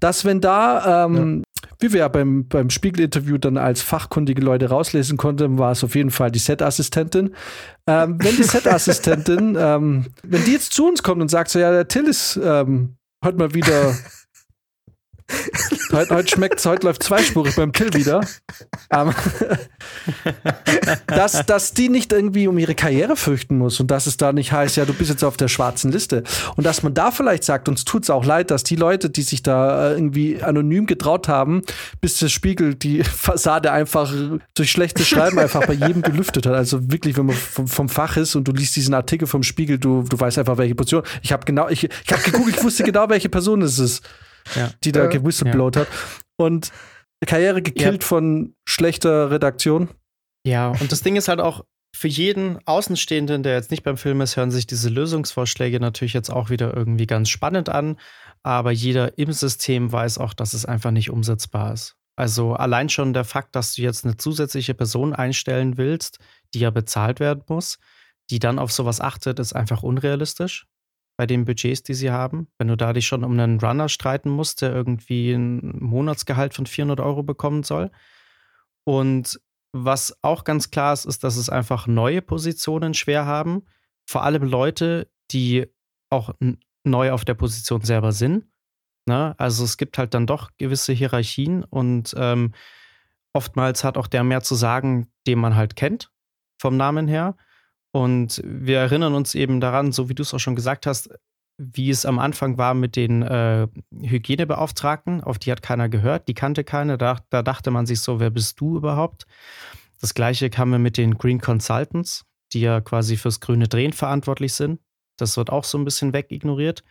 Speaker 2: Dass wenn da, ähm, ja. wie wir ja beim, beim Spiegel-Interview dann als fachkundige Leute rauslesen konnten, war es auf jeden Fall die Set-Assistentin. Ähm, wenn die Set-Assistentin, ähm, wenn die jetzt zu uns kommt und sagt so, ja, der Till ist ähm, heute mal wieder heute, heute schmeckt heute läuft zweispurig beim Till wieder. Ähm, dass, dass die nicht irgendwie um ihre Karriere fürchten muss und dass es da nicht heißt, ja, du bist jetzt auf der schwarzen Liste. Und dass man da vielleicht sagt, uns tut es auch leid, dass die Leute, die sich da äh, irgendwie anonym getraut haben, bis der Spiegel die Fassade einfach durch schlechtes Schreiben einfach bei jedem gelüftet hat. Also wirklich, wenn man vom, vom Fach ist und du liest diesen Artikel vom Spiegel, du, du weißt einfach, welche Position. Ich habe genau, ich, ich habe geguckt, ich wusste genau, welche Person es ist ja. die da äh, gewhistleblowt ja. hat. Und Karriere gekillt ja. von schlechter Redaktion.
Speaker 1: Ja, und das Ding ist halt auch, für jeden Außenstehenden, der jetzt nicht beim Film ist, hören sich diese Lösungsvorschläge natürlich jetzt auch wieder irgendwie ganz spannend an. Aber jeder im System weiß auch, dass es einfach nicht umsetzbar ist. Also allein schon der Fakt, dass du jetzt eine zusätzliche Person einstellen willst, die ja bezahlt werden muss, die dann auf sowas achtet, ist einfach unrealistisch bei den Budgets, die sie haben. Wenn du da dich schon um einen Runner streiten musst, der irgendwie ein Monatsgehalt von 400 Euro bekommen soll. Und was auch ganz klar ist, ist, dass es einfach neue Positionen schwer haben. Vor allem Leute, die auch neu auf der Position selber sind. Ne? Also es gibt halt dann doch gewisse Hierarchien und ähm, oftmals hat auch der mehr zu sagen, den man halt kennt, vom Namen her. Und wir erinnern uns eben daran, so wie du es auch schon gesagt hast, wie es am Anfang war mit den äh, Hygienebeauftragten, auf die hat keiner gehört, die kannte keiner, da, da, dachte man sich so, wer bist du überhaupt? Das gleiche kam mit den Green Consultants, die ja quasi fürs grüne Drehen verantwortlich sind. Das wird auch so ein bisschen wegignoriert.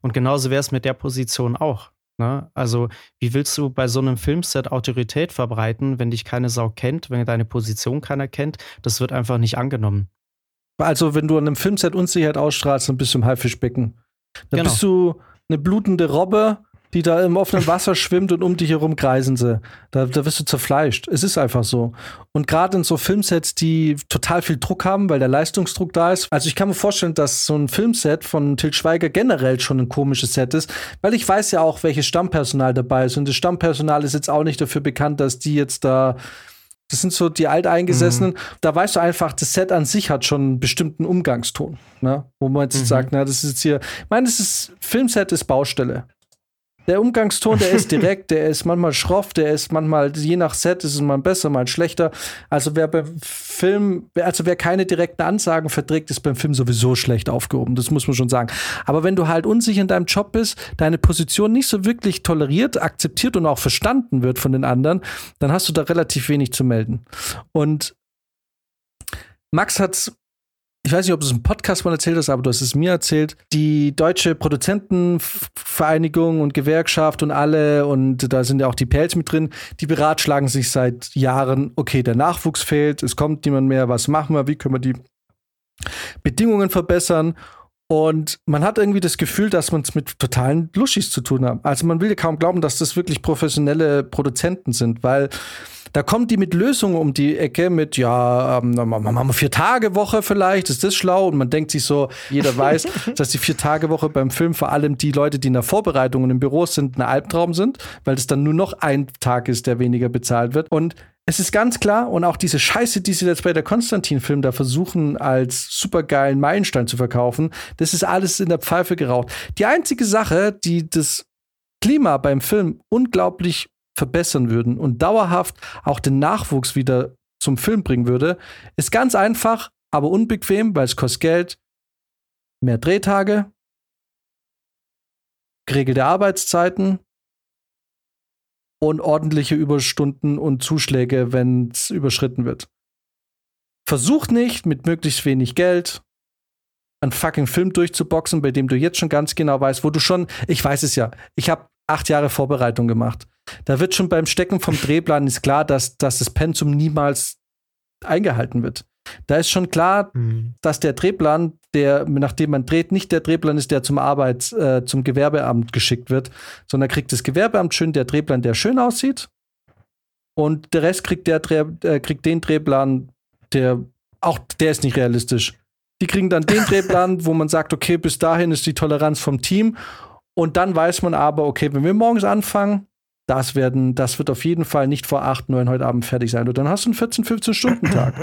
Speaker 1: Und genauso wäre es mit der Position auch. Ne? Also, wie willst du bei so einem Filmset Autorität verbreiten, wenn dich keine Sau kennt, wenn deine Position keiner kennt? Das wird einfach nicht angenommen.
Speaker 2: Also, wenn du an einem Filmset Unsicherheit ausstrahlst, dann bist du im Haifischbecken. Dann genau. bist du eine blutende Robbe, die da im offenen Wasser schwimmt und um dich herum kreisen sie. Da, da wirst du zerfleischt. Es ist einfach so. Und gerade in so Filmsets, die total viel Druck haben, weil der Leistungsdruck da ist. Also ich kann mir vorstellen, dass so ein Filmset von Til Schweiger generell schon ein komisches Set ist, weil ich weiß ja auch, welches Stammpersonal dabei ist. Und das Stammpersonal ist jetzt auch nicht dafür bekannt, dass die jetzt da das sind so die Alteingesessenen. Mhm. Da weißt du einfach, das Set an sich hat schon einen bestimmten Umgangston. Ne? Wo man jetzt mhm. sagt, na, das ist jetzt hier. Ich meine, das ist Filmset ist Baustelle der Umgangston, der ist direkt, der ist manchmal schroff, der ist manchmal, je nach Set ist es mal besser, mal schlechter. Also wer beim Film, also wer keine direkten Ansagen verträgt, ist beim Film sowieso schlecht aufgehoben. Das muss man schon sagen. Aber wenn du halt unsicher in deinem Job bist, deine Position nicht so wirklich toleriert, akzeptiert und auch verstanden wird von den anderen, dann hast du da relativ wenig zu melden. Und Max hat ich weiß nicht, ob du es im Podcast mal erzählt hast, aber du hast es mir erzählt, die deutsche Produzentenvereinigung und Gewerkschaft und alle, und da sind ja auch die PLs mit drin, die beratschlagen sich seit Jahren, okay, der Nachwuchs fehlt, es kommt niemand mehr, was machen wir, wie können wir die Bedingungen verbessern? Und man hat irgendwie das Gefühl, dass man es mit totalen Luschis zu tun hat. Also man will ja kaum glauben, dass das wirklich professionelle Produzenten sind, weil da kommt die mit Lösungen um die Ecke mit, ja, ähm, machen wir vier Tage Woche vielleicht, ist das schlau? Und man denkt sich so, jeder weiß, dass die vier Tage Woche beim Film vor allem die Leute, die in der Vorbereitung und im Büro sind, ein Albtraum sind, weil es dann nur noch ein Tag ist, der weniger bezahlt wird. Und es ist ganz klar, und auch diese Scheiße, die sie jetzt bei der Konstantin-Film da versuchen, als supergeilen Meilenstein zu verkaufen, das ist alles in der Pfeife geraucht. Die einzige Sache, die das Klima beim Film unglaublich verbessern würden und dauerhaft auch den Nachwuchs wieder zum Film bringen würde, ist ganz einfach, aber unbequem, weil es kostet Geld, mehr Drehtage, geregelte Arbeitszeiten. Und ordentliche Überstunden und Zuschläge, wenn es überschritten wird. Versucht nicht, mit möglichst wenig Geld einen fucking Film durchzuboxen, bei dem du jetzt schon ganz genau weißt, wo du schon, ich weiß es ja, ich habe acht Jahre Vorbereitung gemacht. Da wird schon beim Stecken vom Drehplan ist klar, dass, dass das Pensum niemals eingehalten wird. Da ist schon klar, mhm. dass der Drehplan, der, nachdem man dreht, nicht der Drehplan ist, der zum Arbeits-, äh, zum Gewerbeamt geschickt wird, sondern kriegt das Gewerbeamt schön der Drehplan, der schön aussieht. Und der Rest kriegt, der äh, kriegt den Drehplan, der auch, der ist nicht realistisch. Die kriegen dann den Drehplan, wo man sagt, okay, bis dahin ist die Toleranz vom Team. Und dann weiß man aber, okay, wenn wir morgens anfangen, das, werden, das wird auf jeden Fall nicht vor 8, 9 heute Abend fertig sein. Und dann hast du einen 14, 15 Stunden Tag.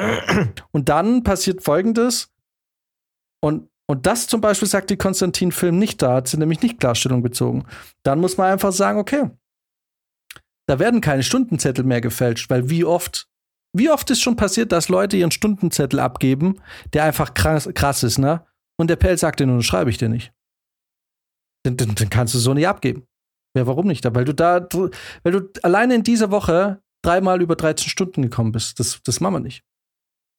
Speaker 2: Und dann passiert Folgendes. Und, und das zum Beispiel sagt die Konstantin-Film nicht, da hat sie nämlich nicht Klarstellung bezogen. Dann muss man einfach sagen, okay, da werden keine Stundenzettel mehr gefälscht, weil wie oft, wie oft ist schon passiert, dass Leute ihren Stundenzettel abgeben, der einfach krass, krass ist, ne? Und der Pell sagt dir nur, schreibe ich dir nicht. Den, den, den kannst du so nicht abgeben. Ja, warum nicht? Weil du da, weil du alleine in dieser Woche dreimal über 13 Stunden gekommen bist. Das, das machen wir nicht.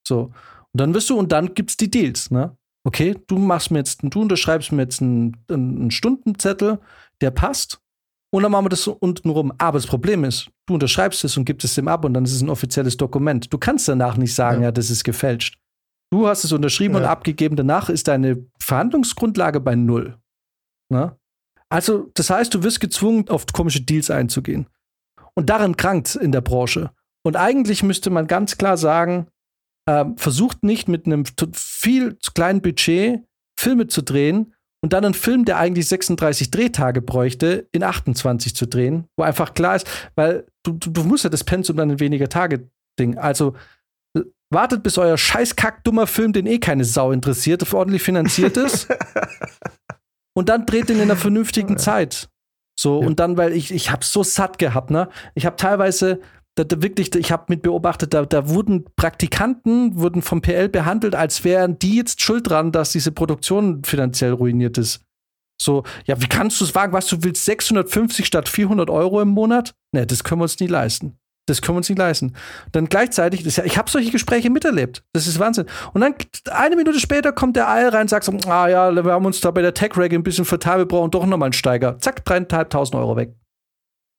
Speaker 2: So. Und dann wirst du, und dann gibt's die Deals, ne? Okay, du machst mir jetzt, du unterschreibst mir jetzt einen, einen Stundenzettel, der passt. Und dann machen wir das so unten rum. Aber das Problem ist, du unterschreibst es und gibst es dem ab und dann ist es ein offizielles Dokument. Du kannst danach nicht sagen, ja, ja das ist gefälscht. Du hast es unterschrieben ja. und abgegeben. Danach ist deine Verhandlungsgrundlage bei null. Ne? Also, das heißt, du wirst gezwungen, auf komische Deals einzugehen. Und daran krankt in der Branche. Und eigentlich müsste man ganz klar sagen, äh, versucht nicht mit einem viel zu kleinen Budget Filme zu drehen und dann einen Film, der eigentlich 36 Drehtage bräuchte, in 28 zu drehen, wo einfach klar ist, weil du, du, du musst ja das Pensum dann in weniger Tage Ding. Also wartet, bis euer scheiß kack dummer Film, den eh keine Sau interessiert, ordentlich finanziert ist. und dann dreht ihn in einer vernünftigen Zeit. So, ja. und dann, weil ich, ich habe so satt gehabt, ne? Ich habe teilweise, da, da wirklich, ich habe mit beobachtet, da, da wurden Praktikanten, wurden vom PL behandelt, als wären die jetzt schuld dran, dass diese Produktion finanziell ruiniert ist. So, ja, wie kannst du es wagen? Was, du willst 650 statt 400 Euro im Monat? Ne, das können wir uns nie leisten. Das können wir uns nicht leisten. Dann gleichzeitig, das ich habe solche Gespräche miterlebt. Das ist Wahnsinn. Und dann eine Minute später kommt der Eil rein und sagt so, ah ja, wir haben uns da bei der Tech-Rag ein bisschen vertan, wir brauchen doch nochmal einen Steiger. Zack, dreieinhalbtausend Euro weg.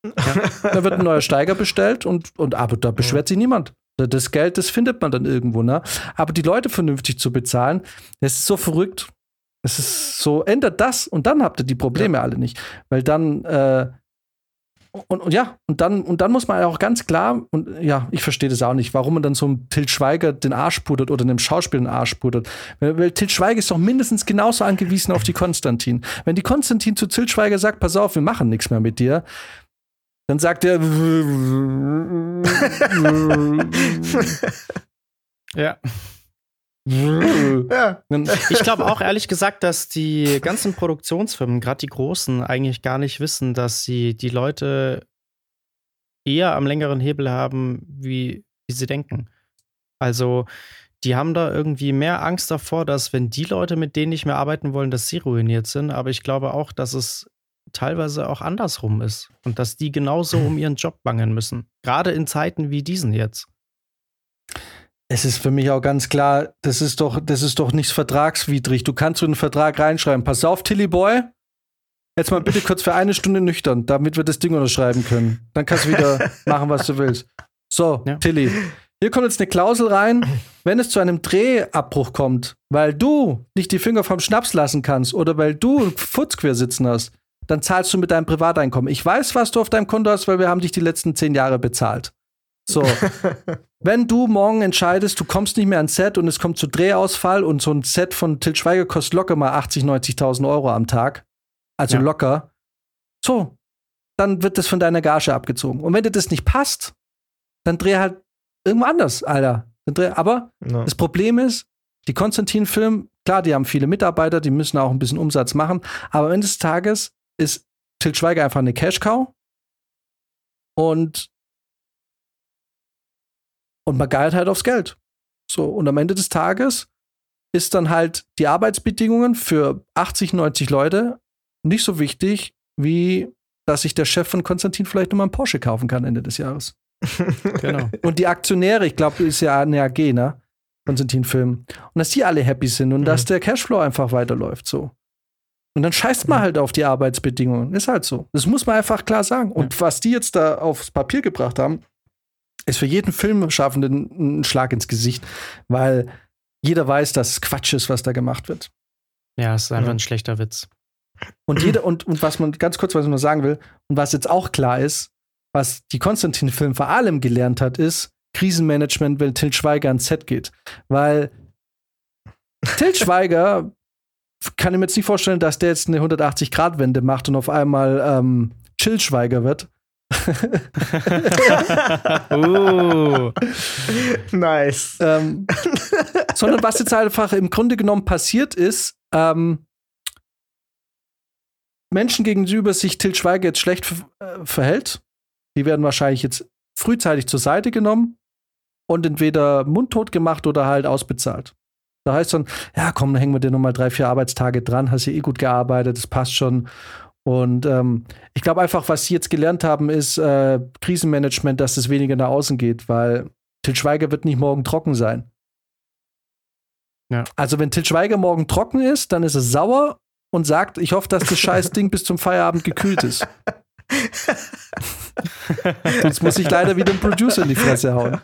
Speaker 2: Ja. da wird ein neuer Steiger bestellt und, und aber da beschwert sich niemand. Das Geld, das findet man dann irgendwo, ne? Aber die Leute vernünftig zu bezahlen, das ist so verrückt. Es ist so, ändert das und dann habt ihr die Probleme ja. alle nicht. Weil dann, äh, und, und, ja, und dann, und dann muss man auch ganz klar, und ja, ich verstehe das auch nicht, warum man dann so einem Til Schweiger den Arsch pudert oder einem Schauspieler den Arsch pudert. Weil, weil Til Schweiger ist doch mindestens genauso angewiesen auf die Konstantin. Wenn die Konstantin zu Til Schweiger sagt, pass auf, wir machen nichts mehr mit dir, dann sagt er.
Speaker 1: ja. ja. Ich glaube auch ehrlich gesagt, dass die ganzen Produktionsfirmen, gerade die großen, eigentlich gar nicht wissen, dass sie die Leute eher am längeren Hebel haben, wie, wie sie denken. Also, die haben da irgendwie mehr Angst davor, dass wenn die Leute mit denen nicht mehr arbeiten wollen, dass sie ruiniert sind. Aber ich glaube auch, dass es teilweise auch andersrum ist und dass die genauso um ihren Job bangen müssen. Gerade in Zeiten wie diesen jetzt
Speaker 2: es ist für mich auch ganz klar, das ist doch, das ist doch nichts vertragswidrig. Du kannst so einen Vertrag reinschreiben. Pass auf, Tilly Boy. Jetzt mal bitte kurz für eine Stunde nüchtern, damit wir das Ding unterschreiben können. Dann kannst du wieder machen, was du willst. So, ja. Tilly. Hier kommt jetzt eine Klausel rein. Wenn es zu einem Drehabbruch kommt, weil du nicht die Finger vom Schnaps lassen kannst oder weil du einen Futz quer sitzen hast, dann zahlst du mit deinem Privateinkommen. Ich weiß, was du auf deinem Konto hast, weil wir haben dich die letzten zehn Jahre bezahlt. So. Wenn du morgen entscheidest, du kommst nicht mehr ans Set und es kommt zu Drehausfall und so ein Set von Til Schweiger kostet locker mal 80, 90.000 Euro am Tag, also ja. locker, so, dann wird das von deiner Gage abgezogen. Und wenn dir das nicht passt, dann dreh halt irgendwo anders, Alter. Aber ja. das Problem ist, die Konstantin-Film, klar, die haben viele Mitarbeiter, die müssen auch ein bisschen Umsatz machen, aber am Ende des Tages ist Til Schweiger einfach eine Cash-Cow und und man geilt halt aufs Geld. So, und am Ende des Tages ist dann halt die Arbeitsbedingungen für 80, 90 Leute nicht so wichtig, wie dass sich der Chef von Konstantin vielleicht nochmal einen Porsche kaufen kann Ende des Jahres. genau. Und die Aktionäre, ich glaube, ist ja eine AG, ne? Konstantin Film. Und dass die alle happy sind und mhm. dass der Cashflow einfach weiterläuft, so. Und dann scheißt man mhm. halt auf die Arbeitsbedingungen. Ist halt so. Das muss man einfach klar sagen. Und ja. was die jetzt da aufs Papier gebracht haben, ist für jeden Filmschaffenden ein Schlag ins Gesicht, weil jeder weiß, dass es Quatsch ist, was da gemacht wird.
Speaker 1: Ja, es ist einfach ja. ein schlechter Witz.
Speaker 2: Und jeder, und, und was man ganz kurz, was ich nur sagen will, und was jetzt auch klar ist, was die Konstantin-Film vor allem gelernt hat, ist Krisenmanagement, wenn Til Schweiger ans Set geht. Weil Till Schweiger kann ich mir jetzt nicht vorstellen, dass der jetzt eine 180-Grad-Wende macht und auf einmal ähm, Chill Schweiger wird.
Speaker 1: Uh.
Speaker 3: Nice.
Speaker 2: ähm, sondern was jetzt einfach im Grunde genommen passiert ist, ähm, Menschen gegenüber sich Til Schweiger jetzt schlecht äh, verhält, die werden wahrscheinlich jetzt frühzeitig zur Seite genommen und entweder mundtot gemacht oder halt ausbezahlt. Da heißt dann, ja komm, dann hängen wir dir nochmal drei, vier Arbeitstage dran, hast ja eh gut gearbeitet, das passt schon. Und ähm, ich glaube einfach, was sie jetzt gelernt haben, ist äh, Krisenmanagement, dass es weniger nach außen geht, weil Til Schweiger wird nicht morgen trocken sein.
Speaker 1: Ja.
Speaker 2: Also wenn Til Schweiger morgen trocken ist, dann ist er sauer und sagt, ich hoffe, dass das scheiß Ding bis zum Feierabend gekühlt ist. Sonst muss ich leider wieder einen Producer in die Fresse hauen.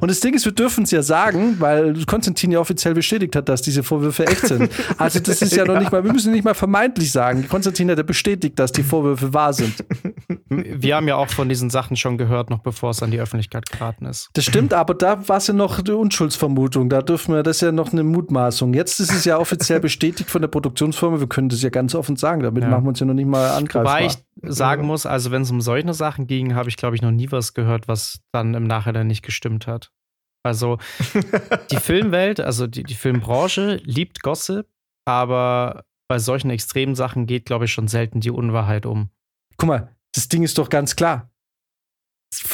Speaker 2: Und das Ding ist, wir dürfen es ja sagen, weil Konstantin ja offiziell bestätigt hat, dass diese Vorwürfe echt sind. Also das ist ja, noch nicht mal, wir müssen nicht mal vermeintlich sagen. Konstantin hat ja bestätigt, dass die Vorwürfe wahr sind.
Speaker 1: Wir haben ja auch von diesen Sachen schon gehört, noch bevor es an die Öffentlichkeit geraten ist.
Speaker 2: Das stimmt, aber da war es ja noch eine Unschuldsvermutung. Da dürfen wir, das ist ja noch eine Mutmaßung. Jetzt ist es ja offiziell bestätigt von der Produktionsfirma. Wir können das ja ganz offen sagen. Damit
Speaker 1: Ja.
Speaker 2: machen wir uns ja noch nicht mal angreifbar.
Speaker 1: Wobei ich sagen muss, also wenn es um solche Sachen ging, habe ich, glaube ich, noch nie was gehört, was dann im Nachhinein nicht gestimmt hat. Also die Filmwelt, also die, die Filmbranche liebt Gossip, aber bei solchen extremen Sachen geht, glaube ich, schon selten die Unwahrheit um.
Speaker 2: Guck mal, das Ding ist doch ganz klar.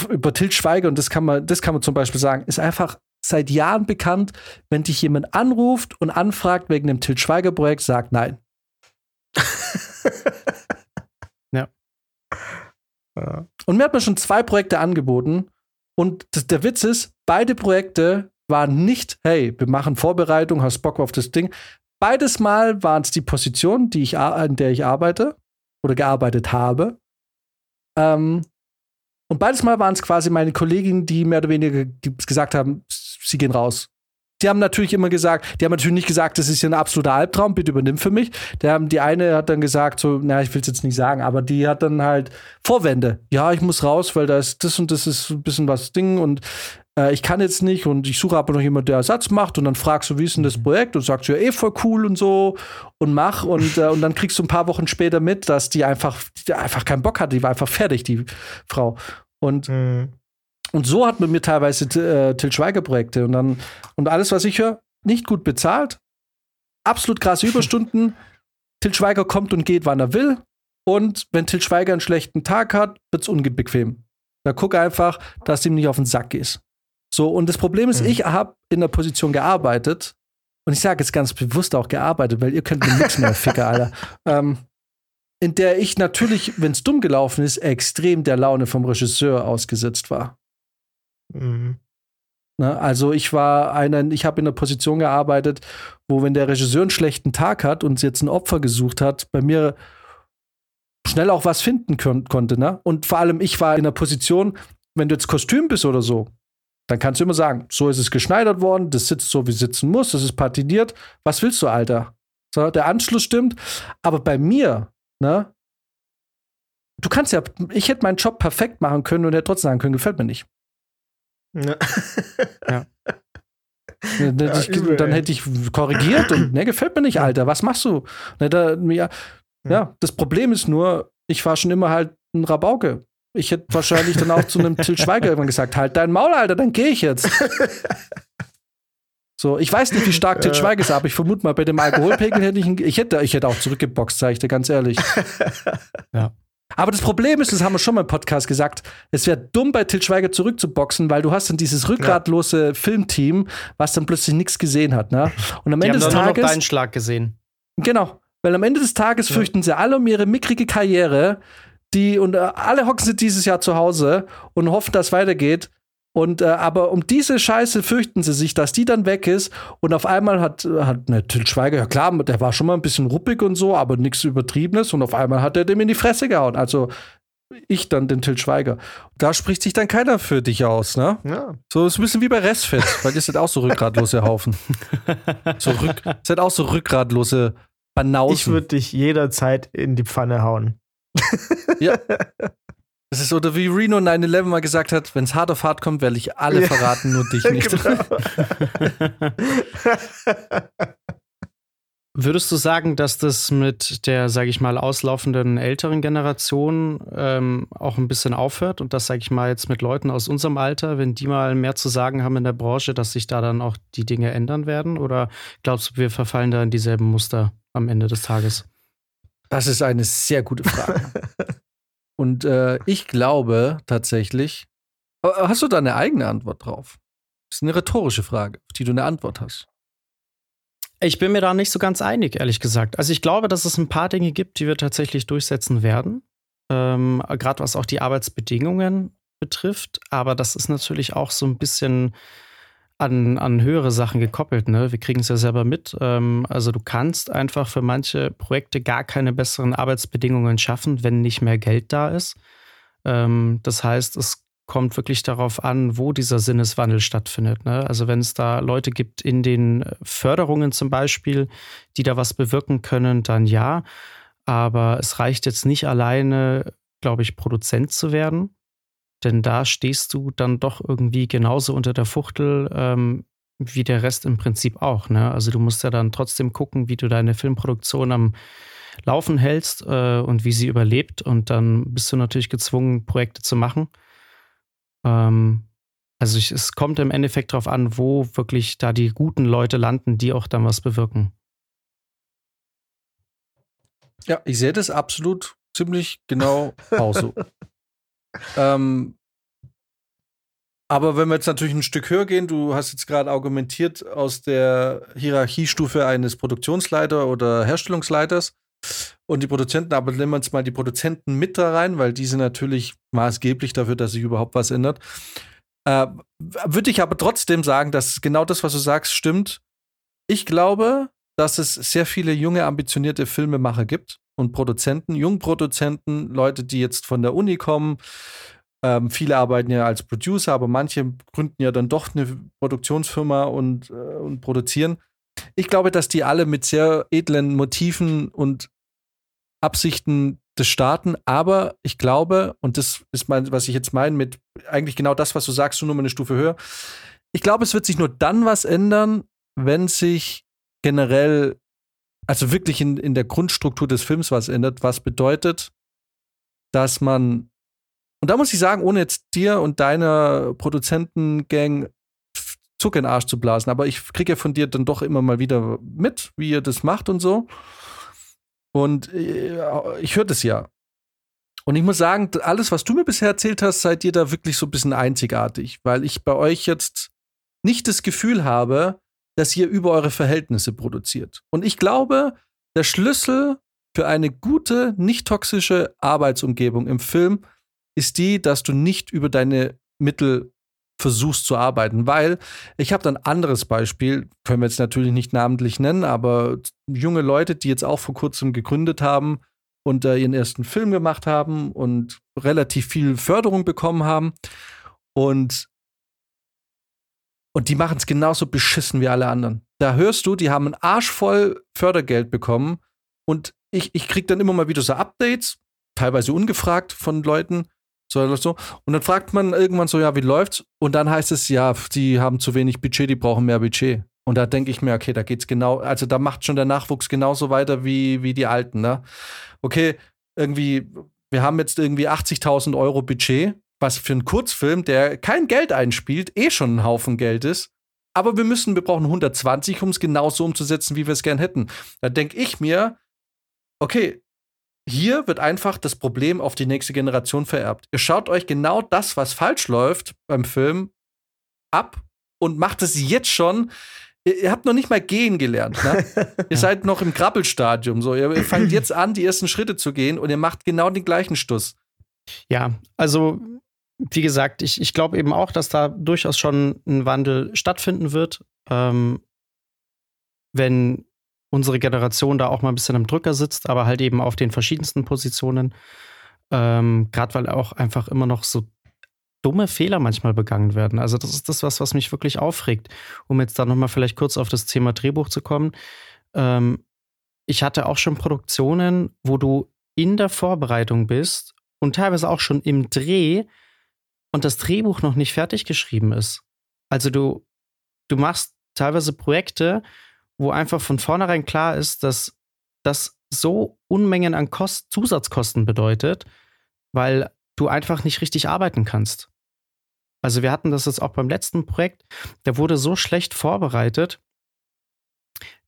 Speaker 2: Über Til Schweiger, und das kann man, das kann man zum Beispiel sagen, ist einfach seit Jahren bekannt, wenn dich jemand anruft und anfragt wegen dem Til Schweiger-Projekt, sagt nein.
Speaker 3: Ja.
Speaker 2: Und mir hat man schon zwei Projekte angeboten. Und das, der Witz ist, beide Projekte waren nicht, hey, wir machen Vorbereitung, hast Bock auf das Ding. Beides Mal waren es die Position, die ich, an der ich arbeite oder gearbeitet habe. Ähm, und beides Mal waren es quasi meine Kolleginnen, die mehr oder weniger ge- gesagt haben, sie gehen raus. Die haben natürlich immer gesagt, die haben natürlich nicht gesagt, das ist hier ein absoluter Albtraum, bitte übernimm für mich. Der haben, die eine hat dann gesagt, so, na, ich will es jetzt nicht sagen, aber die hat dann halt Vorwände. Ja, ich muss raus, weil da ist das und das ist ein bisschen was Ding und äh, ich kann jetzt nicht und ich suche aber noch jemanden, der Ersatz macht und dann fragst du, wie ist denn das Projekt und sagst du, ja, eh voll cool und so und mach und, äh, und dann kriegst du ein paar Wochen später mit, dass die einfach, die einfach keinen Bock hat, die war einfach fertig, die Frau. Und
Speaker 3: Mhm.
Speaker 2: und so hat man mir teilweise äh, Til Schweiger-Projekte und dann, und alles, was ich höre, nicht gut bezahlt, absolut krasse Überstunden. Til Schweiger kommt und geht, wann er will. Und wenn Til Schweiger einen schlechten Tag hat, wird's unbequem. Da guck einfach, dass ihm nicht auf den Sack gehst. So, und das Problem ist,
Speaker 3: Mhm.
Speaker 2: ich habe in der Position gearbeitet, und ich sage jetzt ganz bewusst auch gearbeitet, weil ihr könnt mir nichts mehr, Ficker, Alter. Ähm, in der ich natürlich, wenn es dumm gelaufen ist, extrem der Laune vom Regisseur ausgesetzt war.
Speaker 3: Mhm.
Speaker 2: Ne? Also ich war einer, ich habe in einer Position gearbeitet, wo wenn der Regisseur einen schlechten Tag hat und jetzt ein Opfer gesucht hat, bei mir schnell auch was finden kon konnte. Ne? Und vor allem ich war in einer Position, wenn du jetzt Kostüm bist oder so, dann kannst du immer sagen, so ist es geschneidert worden, das sitzt so, wie es sitzen muss, das ist patiniert. Was willst du, Alter? So, der Anschluss stimmt. Aber bei mir, ne? Du kannst ja, ich hätte meinen Job perfekt machen können und hätte trotzdem sagen können, gefällt mir nicht.
Speaker 3: Ja.
Speaker 2: Dann hätte,
Speaker 3: Ja,
Speaker 2: ich, dann hätte ich korrigiert und ne, gefällt mir nicht, Alter. Was machst du? Hätte er mir, ja, das Problem ist nur, ich war schon immer halt ein Rabauke. Ich hätte wahrscheinlich dann auch zu einem Till Schweiger irgendwann gesagt, halt dein Maul, Alter, dann gehe ich jetzt. So, ich weiß nicht, wie stark Til
Speaker 3: Ja.
Speaker 2: Schweiger ist, aber ich vermute mal, bei dem Alkoholpegel hätte ich, ich hätte, ich hätte auch zurückgeboxt, sage ich dir ganz ehrlich.
Speaker 1: Ja.
Speaker 2: Aber das Problem ist, das haben wir schon mal im Podcast gesagt, es wäre dumm, bei Til Schweiger zurückzuboxen, weil du hast dann dieses rückgratlose Filmteam, was dann plötzlich nichts gesehen hat. Ne? Und am
Speaker 1: Die
Speaker 2: Ende
Speaker 1: haben
Speaker 2: des
Speaker 1: dann nur noch
Speaker 2: Tages.
Speaker 1: deinen Schlag gesehen.
Speaker 2: Genau. Weil am Ende des Tages fürchten sie alle um ihre mickrige Karriere, die und äh, alle hocken sie dieses Jahr zu Hause und hoffen, dass es weitergeht. Und äh, aber um diese Scheiße fürchten sie sich, dass die dann weg ist und auf einmal hat hat ne, Til Schweiger ja klar, der war schon mal ein bisschen ruppig und so, aber nichts Übertriebenes und auf einmal hat er dem in die Fresse gehauen. Also ich dann den Til Schweiger. Da spricht sich dann keiner für dich aus, ne?
Speaker 3: ja.
Speaker 2: So ist ein bisschen wie bei Restfett, weil ihr seid auch so rückgratlose Haufen. So rück, seid auch so rückgratlose Banausen.
Speaker 3: Ich würde dich jederzeit in die Pfanne hauen.
Speaker 2: Ja. Das ist oder wie Reno 9-11 mal gesagt hat, wenn es hart auf hart kommt, werde ich alle ja. verraten, nur dich nicht. Genau.
Speaker 1: Würdest du sagen, dass das mit der, sage ich mal, auslaufenden älteren Generation ähm, auch ein bisschen aufhört und das, sage ich mal, jetzt mit Leuten aus unserem Alter, wenn die mal mehr zu sagen haben in der Branche, dass sich da dann auch die Dinge ändern werden? Oder glaubst du, wir verfallen da in dieselben Muster am Ende des Tages?
Speaker 2: Das ist eine sehr gute Frage. Und äh, ich glaube tatsächlich, hast du da eine eigene Antwort drauf? Das ist eine rhetorische Frage, auf die du eine Antwort hast.
Speaker 1: Ich bin mir da nicht so ganz einig, ehrlich gesagt. Also ich glaube, dass es ein paar Dinge gibt, die wir tatsächlich durchsetzen werden. Ähm, Gerade was auch die Arbeitsbedingungen betrifft. Aber das ist natürlich auch so ein bisschen an, an höhere Sachen gekoppelt. Ne? Wir kriegen es ja selber mit. Ähm, also du kannst einfach für manche Projekte gar keine besseren Arbeitsbedingungen schaffen, wenn nicht mehr Geld da ist. Ähm, das heißt, es kommt wirklich darauf an, wo dieser Sinneswandel stattfindet. Ne? Also wenn es da Leute gibt in den Förderungen zum Beispiel, die da was bewirken können, dann ja. Aber es reicht jetzt nicht alleine, glaube ich, Produzent zu werden. Denn da stehst du dann doch irgendwie genauso unter der Fuchtel ähm, wie der Rest im Prinzip auch. Ne? Also du musst ja dann trotzdem gucken, wie du deine Filmproduktion am Laufen hältst äh, und wie sie überlebt. Und dann bist du natürlich gezwungen, Projekte zu machen. Ähm, also ich, es kommt im Endeffekt darauf an, wo wirklich da die guten Leute landen, die auch dann was bewirken.
Speaker 2: Ja, ich sehe das absolut ziemlich genau auch so. Ähm, aber wenn wir jetzt natürlich ein Stück höher gehen, du hast jetzt gerade argumentiert aus der Hierarchiestufe eines Produktionsleiter oder Herstellungsleiters und die Produzenten, aber nehmen wir uns mal die Produzenten mit da rein, weil die sind natürlich maßgeblich dafür, dass sich überhaupt was ändert. Äh, Würde ich aber trotzdem sagen, dass genau das, was du sagst, stimmt. Ich glaube, dass es sehr viele junge, ambitionierte Filmemacher gibt und Produzenten, Jungproduzenten, Leute, die jetzt von der Uni kommen. Ähm, viele arbeiten ja als Producer, aber manche gründen ja dann doch eine Produktionsfirma und, äh, und produzieren. Ich glaube, dass die alle mit sehr edlen Motiven und Absichten des starten, aber ich glaube, und das ist mein, was ich jetzt meine, mit eigentlich genau das, was du sagst, nur mal eine Stufe höher. Ich glaube, es wird sich nur dann was ändern, wenn sich generell also wirklich in, in der Grundstruktur des Films was ändert, was bedeutet, dass man, und da muss ich sagen, ohne jetzt dir und deiner Produzentengang Zucker in den Arsch zu blasen, aber ich kriege ja von dir dann doch immer mal wieder mit, wie ihr das macht und so. Und äh, ich höre das ja. Und ich muss sagen, alles, was du mir bisher erzählt hast, seid ihr da wirklich so ein bisschen einzigartig, weil ich bei euch jetzt nicht das Gefühl habe, dass ihr über eure Verhältnisse produziert. Und ich glaube, der Schlüssel für eine gute, nicht toxische Arbeitsumgebung im Film ist die, dass du nicht über deine Mittel versuchst zu arbeiten, weil ich habe dann ein anderes Beispiel, können wir jetzt natürlich nicht namentlich nennen, aber junge Leute, die jetzt auch vor kurzem gegründet haben und äh, ihren ersten Film gemacht haben und relativ viel Förderung bekommen haben und und die machen es genauso beschissen wie alle anderen. Da hörst du, die haben einen Arsch voll Fördergeld bekommen. Und ich, ich krieg dann immer mal wieder so Updates, teilweise ungefragt von Leuten. So, so. Und dann fragt man irgendwann so, ja, wie läuft's? Und dann heißt es, ja, die haben zu wenig Budget, die brauchen mehr Budget. Und da denke ich mir, okay, da geht's genau, also da macht schon der Nachwuchs genauso weiter wie, wie die Alten, ne? Okay, irgendwie, wir haben jetzt irgendwie 80.000 Euro Budget was für einen Kurzfilm, der kein Geld einspielt, eh schon ein Haufen Geld ist. Aber wir müssen, wir brauchen 120, um es genauso umzusetzen, wie wir es gern hätten. Da denke ich mir, okay, hier wird einfach das Problem auf die nächste Generation vererbt. Ihr schaut euch genau das, was falsch läuft beim Film, ab und macht es jetzt schon. Ihr, habt noch nicht mal gehen gelernt. Ne? ihr seid noch im Krabbelstadium. So. Ihr fangt jetzt an, die ersten Schritte zu gehen und ihr macht genau den gleichen Stuss.
Speaker 1: Ja, also wie gesagt, ich, ich glaube eben auch, dass da durchaus schon ein Wandel stattfinden wird, ähm, wenn unsere Generation da auch mal ein bisschen am Drücker sitzt, aber halt eben auf den verschiedensten Positionen. Ähm, Gerade weil auch einfach immer noch so dumme Fehler manchmal begangen werden. Also das ist das, was, was mich wirklich aufregt. Um jetzt da nochmal vielleicht kurz auf das Thema Drehbuch zu kommen. Ähm, ich hatte auch schon Produktionen, wo du in der Vorbereitung bist und teilweise auch schon im Dreh und das Drehbuch noch nicht fertig geschrieben ist. Also du, du machst teilweise Projekte, wo einfach von vornherein klar ist, dass das so Unmengen an Kost Zusatzkosten bedeutet, weil du einfach nicht richtig arbeiten kannst. Also wir hatten das jetzt auch beim letzten Projekt, der wurde so schlecht vorbereitet,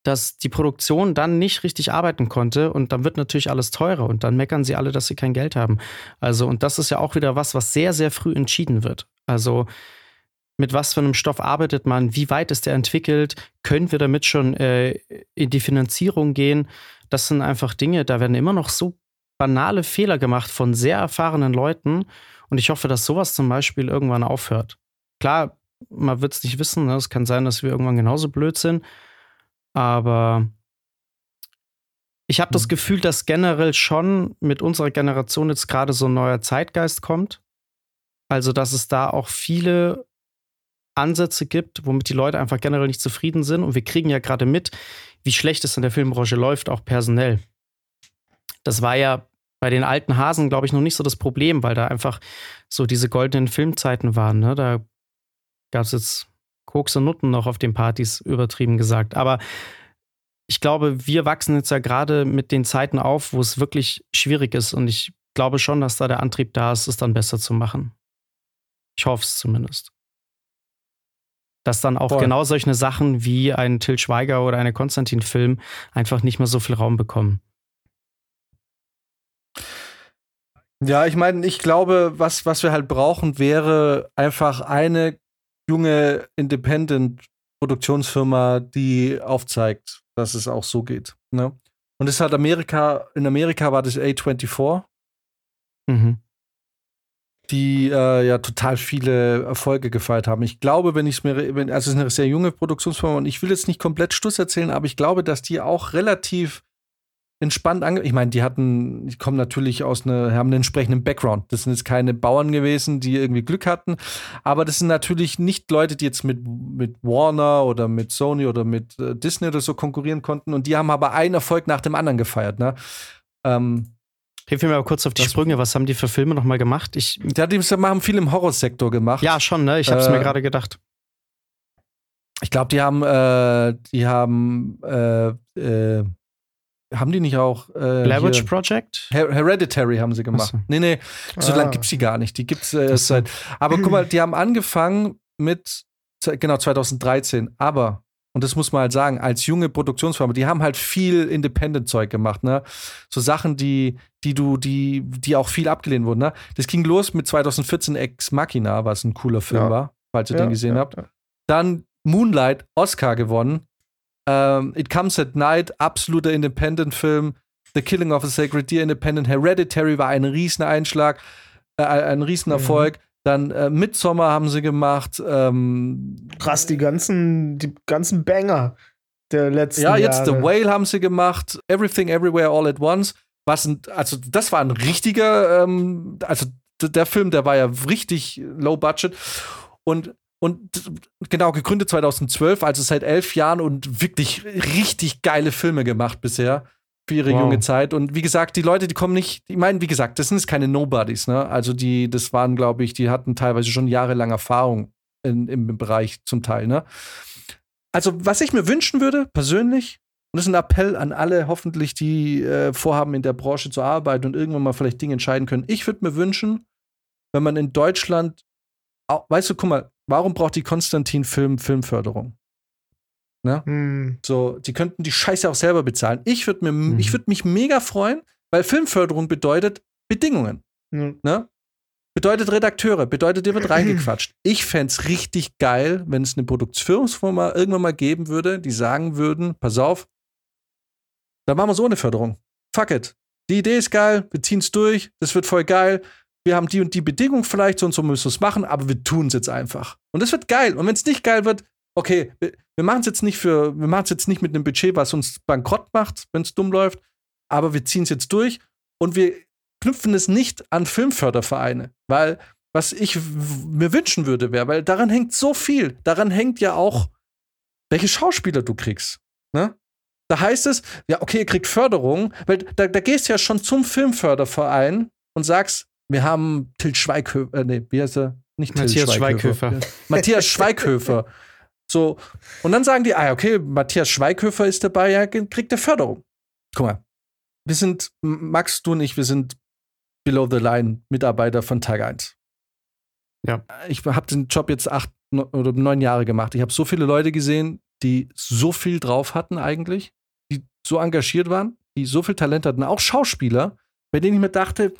Speaker 1: dass die Produktion dann nicht richtig arbeiten konnte und dann wird natürlich alles teurer und dann meckern sie alle, dass sie kein Geld haben. Also und das ist ja auch wieder was, was sehr, sehr früh entschieden wird. Also mit was für einem Stoff arbeitet man, wie weit ist der entwickelt, können wir damit schon äh, in die Finanzierung gehen. Das sind einfach Dinge, da werden immer noch so banale Fehler gemacht von sehr erfahrenen Leuten und ich hoffe, dass sowas zum Beispiel irgendwann aufhört. Klar, man wird es nicht wissen, ne? es kann sein, dass wir irgendwann genauso blöd sind, aber ich habe das hm. Gefühl, dass generell schon mit unserer Generation jetzt gerade so ein neuer Zeitgeist kommt. Also, dass es da auch viele Ansätze gibt, womit die Leute einfach generell nicht zufrieden sind. Und wir kriegen ja gerade mit, wie schlecht es in der Filmbranche läuft, auch personell. Das war ja bei den alten Hasen, glaube ich, noch nicht so das Problem, weil da einfach so diese goldenen Filmzeiten waren. Ne? Da gab es jetzt Koks und Nutten noch auf den Partys, übertrieben gesagt. Aber ich glaube, wir wachsen jetzt ja gerade mit den Zeiten auf, wo es wirklich schwierig ist. Und ich glaube schon, dass da der Antrieb da ist, es dann besser zu machen. Ich hoffe es zumindest. Dass dann auch Voll. genau solche Sachen wie ein Till Schweiger oder eine Konstantin-Film einfach nicht mehr so viel Raum bekommen.
Speaker 2: Ja, ich meine, ich glaube, was, was wir halt brauchen, wäre einfach eine junge Independent-Produktionsfirma, die aufzeigt, dass es auch so geht. Ne? Und es hat Amerika, in Amerika war das A24. Mhm. Die äh, ja total viele Erfolge gefeiert haben. Ich glaube, wenn ich es mir, wenn, also es ist eine sehr junge Produktionsfirma und ich will jetzt nicht komplett Stuss erzählen, aber ich glaube, dass die auch relativ entspannt ange. Ich meine, die hatten, die kommen natürlich aus einer, haben einen entsprechenden Background. Das sind jetzt keine Bauern gewesen, die irgendwie Glück hatten. Aber das sind natürlich nicht Leute, die jetzt mit, mit Warner oder mit Sony oder mit äh, Disney oder so konkurrieren konnten. Und die haben aber einen Erfolg nach dem anderen gefeiert. Ne? Ähm,
Speaker 1: Hilf mir mal kurz auf die Sprünge. Was haben die für Filme nochmal gemacht? Ich,
Speaker 2: ja, die haben viel im Horrorsektor gemacht.
Speaker 1: Ja, schon, ne? Ich hab's äh, mir gerade gedacht.
Speaker 2: Ich glaube, die haben, äh, die haben, äh, äh haben die nicht auch.
Speaker 1: Äh, Blair Witch Project?
Speaker 2: Her Hereditary haben sie gemacht. So. Nee, nee, so ah. lange gibt es die gar nicht. Die gibt es äh, seit. Aber guck mal, die haben angefangen mit, genau, 2013. Aber, und das muss man halt sagen, als junge Produktionsfirma, die haben halt viel Independent-Zeug gemacht, ne? So Sachen, die, die du, die, die auch viel abgelehnt wurden, ne? Das ging los mit 2014 Ex Machina, was ein cooler Film ja. war, falls ihr ja, den gesehen ja, habt. Dann Moonlight, Oscar gewonnen. Ähm, It Comes at Night, absoluter Independent-Film. The Killing of a Sacred Deer, Independent. Hereditary war ein Rieseneinschlag, äh, ein Riesenerfolg. Mhm. Dann äh, Midsommar haben sie gemacht. Ähm,
Speaker 3: Krass, die ganzen, die ganzen Banger der letzten
Speaker 2: Ja, jetzt Jahre. The Whale haben sie gemacht. Everything Everywhere All at Once. Was ein, also das war ein richtiger, ähm, also der Film, der war ja richtig low budget. Und und genau, gegründet 2012, also seit elf Jahren und wirklich richtig geile Filme gemacht bisher für ihre wow. junge Zeit. Und wie gesagt, die Leute, die kommen nicht, ich meine, wie gesagt, das sind jetzt keine Nobodies, ne? Also die, das waren, glaube ich, die hatten teilweise schon jahrelang Erfahrung in, im Bereich zum Teil, ne? Also, was ich mir wünschen würde, persönlich, und das ist ein Appell an alle, hoffentlich, die äh, vorhaben, in der Branche zu arbeiten und irgendwann mal vielleicht Dinge entscheiden können. Ich würde mir wünschen, wenn man in Deutschland, auch, weißt du, guck mal, Warum braucht die Konstantin-Film Filmförderung? Ne? Hm. So, die könnten die Scheiße auch selber bezahlen. Ich würde hm. würd mich mega freuen, weil Filmförderung bedeutet Bedingungen. Hm. Ne? Bedeutet Redakteure, bedeutet, dir wird reingequatscht. Ich fände es richtig geil, wenn es eine Produktionsfirma irgendwann mal geben würde, die sagen würden: Pass auf, dann machen wir so eine Förderung. Fuck it. Die Idee ist geil, wir ziehen es durch, das wird voll geil wir haben die und die Bedingung vielleicht, so und so müssen wir es machen, aber wir tun es jetzt einfach. Und das wird geil. Und wenn es nicht geil wird, okay, wir, wir machen es jetzt nicht für, wir machen es jetzt nicht mit einem Budget, was uns bankrott macht, wenn es dumm läuft, aber wir ziehen es jetzt durch und wir knüpfen es nicht an Filmfördervereine, weil was ich mir wünschen würde, wäre, weil daran hängt so viel. Daran hängt ja auch, welche Schauspieler du kriegst. Ne? Da heißt es, ja, okay, ihr kriegt Förderung, weil da, da gehst du ja schon zum Filmförderverein und sagst, wir haben Til Schweighöfer, äh, nee, wie heißt er? Nicht Til
Speaker 1: Matthias
Speaker 2: Schweighöfer.
Speaker 1: Schweighöfer.
Speaker 2: Matthias Schweighöfer. So, und dann sagen die, ah, okay, Matthias Schweighöfer ist dabei, ja, kriegt er Förderung. Guck mal, wir sind, Max, du und ich, wir sind below the line Mitarbeiter von Tag 1.
Speaker 1: Ja.
Speaker 2: Ich habe den Job jetzt acht oder neun Jahre gemacht. Ich habe so viele Leute gesehen, die so viel drauf hatten eigentlich, die so engagiert waren, die so viel Talent hatten, auch Schauspieler, bei denen ich mir dachte,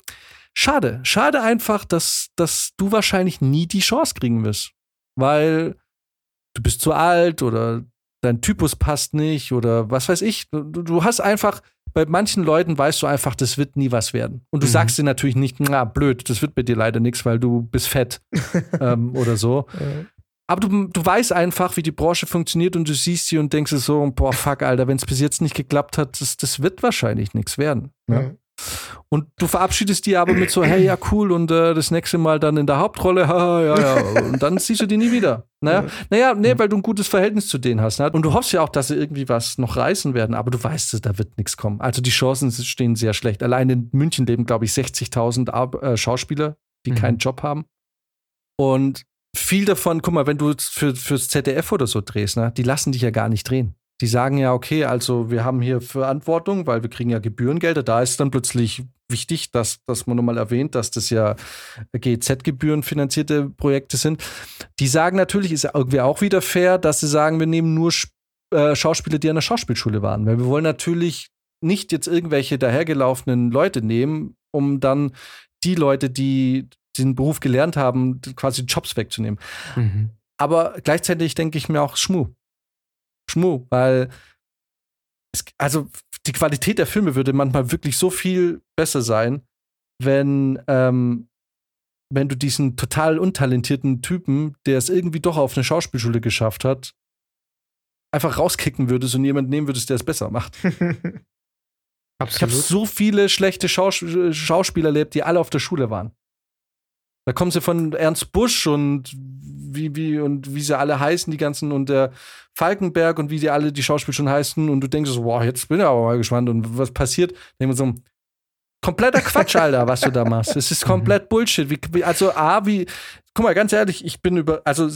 Speaker 2: schade, schade einfach, dass, dass du wahrscheinlich nie die Chance kriegen wirst. Weil du bist zu alt oder dein Typus passt nicht oder was weiß ich. Du, du hast einfach, bei manchen Leuten weißt du einfach, das wird nie was werden. Und du
Speaker 1: Mhm.
Speaker 2: sagst dir natürlich nicht, na blöd, das wird bei dir leider nichts, weil du bist fett ähm, oder so. Aber du, du weißt einfach, wie die Branche funktioniert und du siehst sie und denkst so, boah, fuck, Alter, wenn es bis jetzt nicht geklappt hat, das, das wird wahrscheinlich nichts werden. Ne? Und du verabschiedest die aber mit so, hey, ja, cool, und äh, das nächste Mal dann in der Hauptrolle, haha, ja, ja. Und dann siehst du die nie wieder. Naja, naja, nee, weil du ein gutes Verhältnis zu denen hast. Ne? Und du hoffst ja auch, dass sie irgendwie was noch reißen werden, aber du weißt, da wird nichts kommen. Also die Chancen stehen sehr schlecht. Allein in München leben, glaube ich, 60.000 Ar- äh, Schauspieler, die
Speaker 1: Mhm.
Speaker 2: keinen Job haben. Und viel davon, guck mal, wenn du für, fürs ZDF oder so drehst, ne, die lassen dich ja gar nicht drehen. Die sagen ja, okay, also wir haben hier Verantwortung, weil wir kriegen ja Gebührengelder. Da ist dann plötzlich wichtig, dass, dass man nochmal erwähnt, dass das ja GZ-Gebühren finanzierte Projekte sind. Die sagen natürlich, ist ja irgendwie auch wieder fair, dass sie sagen, wir nehmen nur äh, Schauspieler, die an der Schauspielschule waren. Weil wir wollen natürlich nicht jetzt irgendwelche dahergelaufenen Leute nehmen, um dann die Leute, die den Beruf gelernt haben, quasi Jobs wegzunehmen.
Speaker 1: Mhm.
Speaker 2: Aber gleichzeitig denke ich mir auch Schmu. Schmu, weil es, also die Qualität der Filme würde manchmal wirklich so viel besser sein, wenn, ähm, wenn du diesen total untalentierten Typen, der es irgendwie doch auf eine Schauspielschule geschafft hat, einfach rauskicken würdest und jemand nehmen würdest, der es besser macht. Ich habe
Speaker 1: Absolut.
Speaker 2: so viele schlechte Schaus Schauspieler erlebt, die alle auf der Schule waren. Da kommen sie von Ernst Busch und wie, wie, und wie sie alle heißen, die ganzen, und der Falkenberg und wie die alle die Schauspieler schon heißen, und du denkst so, wow, jetzt bin ich aber mal gespannt, und was passiert? Denken wir so, kompletter Quatsch, Alter, was du da machst. Es ist komplett Bullshit. Wie, also, A, wie, guck mal, ganz ehrlich, ich bin über, also,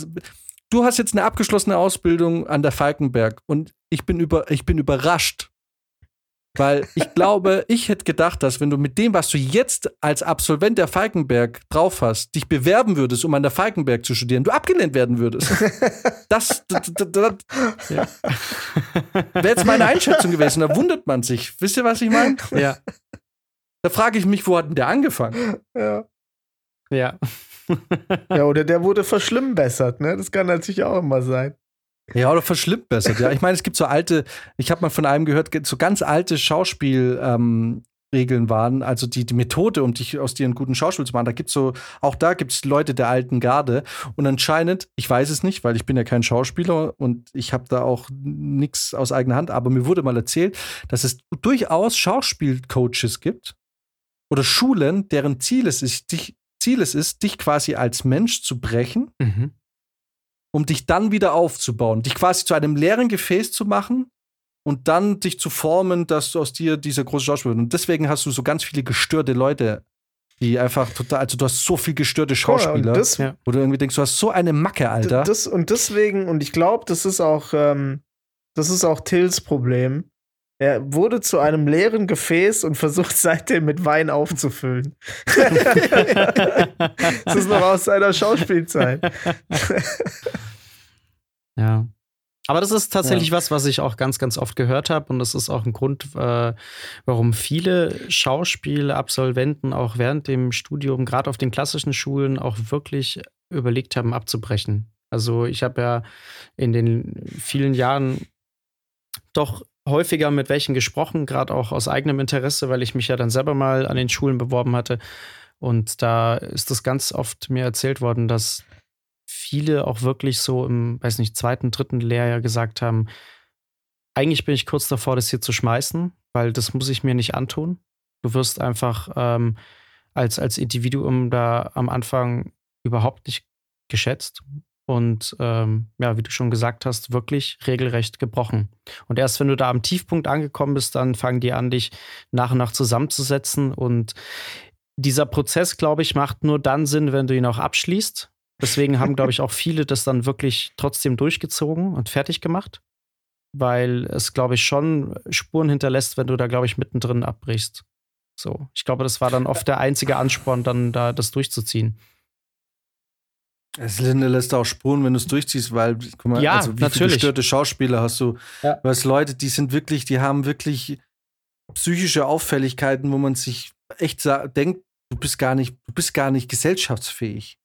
Speaker 2: du hast jetzt eine abgeschlossene Ausbildung an der Falkenberg und ich bin über, ich bin überrascht, weil ich glaube, ich hätte gedacht, dass wenn du mit dem, was du jetzt als Absolvent der Falkenberg drauf hast, dich bewerben würdest, um an der Falkenberg zu studieren, du abgelehnt werden würdest. Das, das, das, das wäre jetzt meine Einschätzung gewesen. Da wundert man sich. Wisst ihr, was ich meine?
Speaker 1: ja.
Speaker 2: Da frage ich mich, wo hat denn der angefangen?
Speaker 3: ja.
Speaker 1: Ja.
Speaker 3: ja, oder der wurde verschlimmbessert, ne? Das kann natürlich auch immer sein.
Speaker 2: Ja, oder verschlimmbessert. Ja, ich meine, es gibt so alte, ich habe mal von einem gehört, so ganz alte Schauspielregeln ähm, waren, also die, die Methode, um dich aus dir einen guten Schauspiel zu machen. Da gibt's so, auch da gibt es Leute der alten Garde. Und anscheinend, ich weiß es nicht, weil ich bin ja kein Schauspieler und ich habe da auch nichts aus eigener Hand, aber mir wurde mal erzählt, dass es durchaus Schauspielcoaches gibt oder Schulen, deren Ziel es ist, dich, Ziel es ist, dich quasi als Mensch zu brechen
Speaker 1: Mhm.
Speaker 2: Um dich dann wieder aufzubauen, dich quasi zu einem leeren Gefäß zu machen und dann dich zu formen, dass du aus dir dieser große Schauspieler wird. Und deswegen hast du so ganz viele gestörte Leute, die einfach total, also du hast so viel gestörte Schauspieler,
Speaker 3: Und das,
Speaker 1: Ja.
Speaker 2: wo du irgendwie denkst, du hast so eine Macke, Alter.
Speaker 3: das, und deswegen, und ich glaube, das ist auch, ähm, das ist auch Tills Problem. Er wurde zu einem leeren Gefäß und versucht seitdem mit Wein aufzufüllen. das ist noch aus seiner Schauspielzeit.
Speaker 1: Ja. Aber das ist tatsächlich was, was ich auch ganz, ganz oft gehört habe. Und das ist auch ein Grund, äh, warum viele Schauspielabsolventen auch während dem Studium, gerade auf den klassischen Schulen, auch wirklich überlegt haben, abzubrechen. Also ich habe ja in den vielen Jahren doch häufiger mit welchen gesprochen, gerade auch aus eigenem Interesse, weil ich mich ja dann selber mal an den Schulen beworben hatte. Und da ist das ganz oft mir erzählt worden, dass viele auch wirklich so im, weiß nicht, zweiten, dritten Lehrjahr gesagt haben, eigentlich bin ich kurz davor, das hier zu schmeißen, weil das muss ich mir nicht antun. Du wirst einfach ähm, als, als Individuum da am Anfang überhaupt nicht geschätzt und ähm, ja, wie du schon gesagt hast, wirklich regelrecht gebrochen. Und erst wenn du da am Tiefpunkt angekommen bist, dann fangen die an, dich nach und nach zusammenzusetzen und dieser Prozess, glaube ich, macht nur dann Sinn, wenn du ihn auch abschließt. Deswegen haben, glaube ich, auch viele das dann wirklich trotzdem durchgezogen und fertig gemacht. Weil es, glaube ich, schon Spuren hinterlässt, wenn du da, glaube ich, mittendrin abbrichst. So, ich glaube, das war dann oft der einzige Ansporn, dann da das durchzuziehen.
Speaker 2: Es lässt auch Spuren, wenn du es durchziehst, weil, guck mal,
Speaker 1: Ja,
Speaker 2: also wie
Speaker 1: natürlich.
Speaker 2: viele gestörte Schauspieler hast du?
Speaker 3: Ja.
Speaker 2: Du hast Leute, die sind wirklich, die haben wirklich psychische Auffälligkeiten, wo man sich echt denkt, du bist gar nicht, du bist gar nicht gesellschaftsfähig.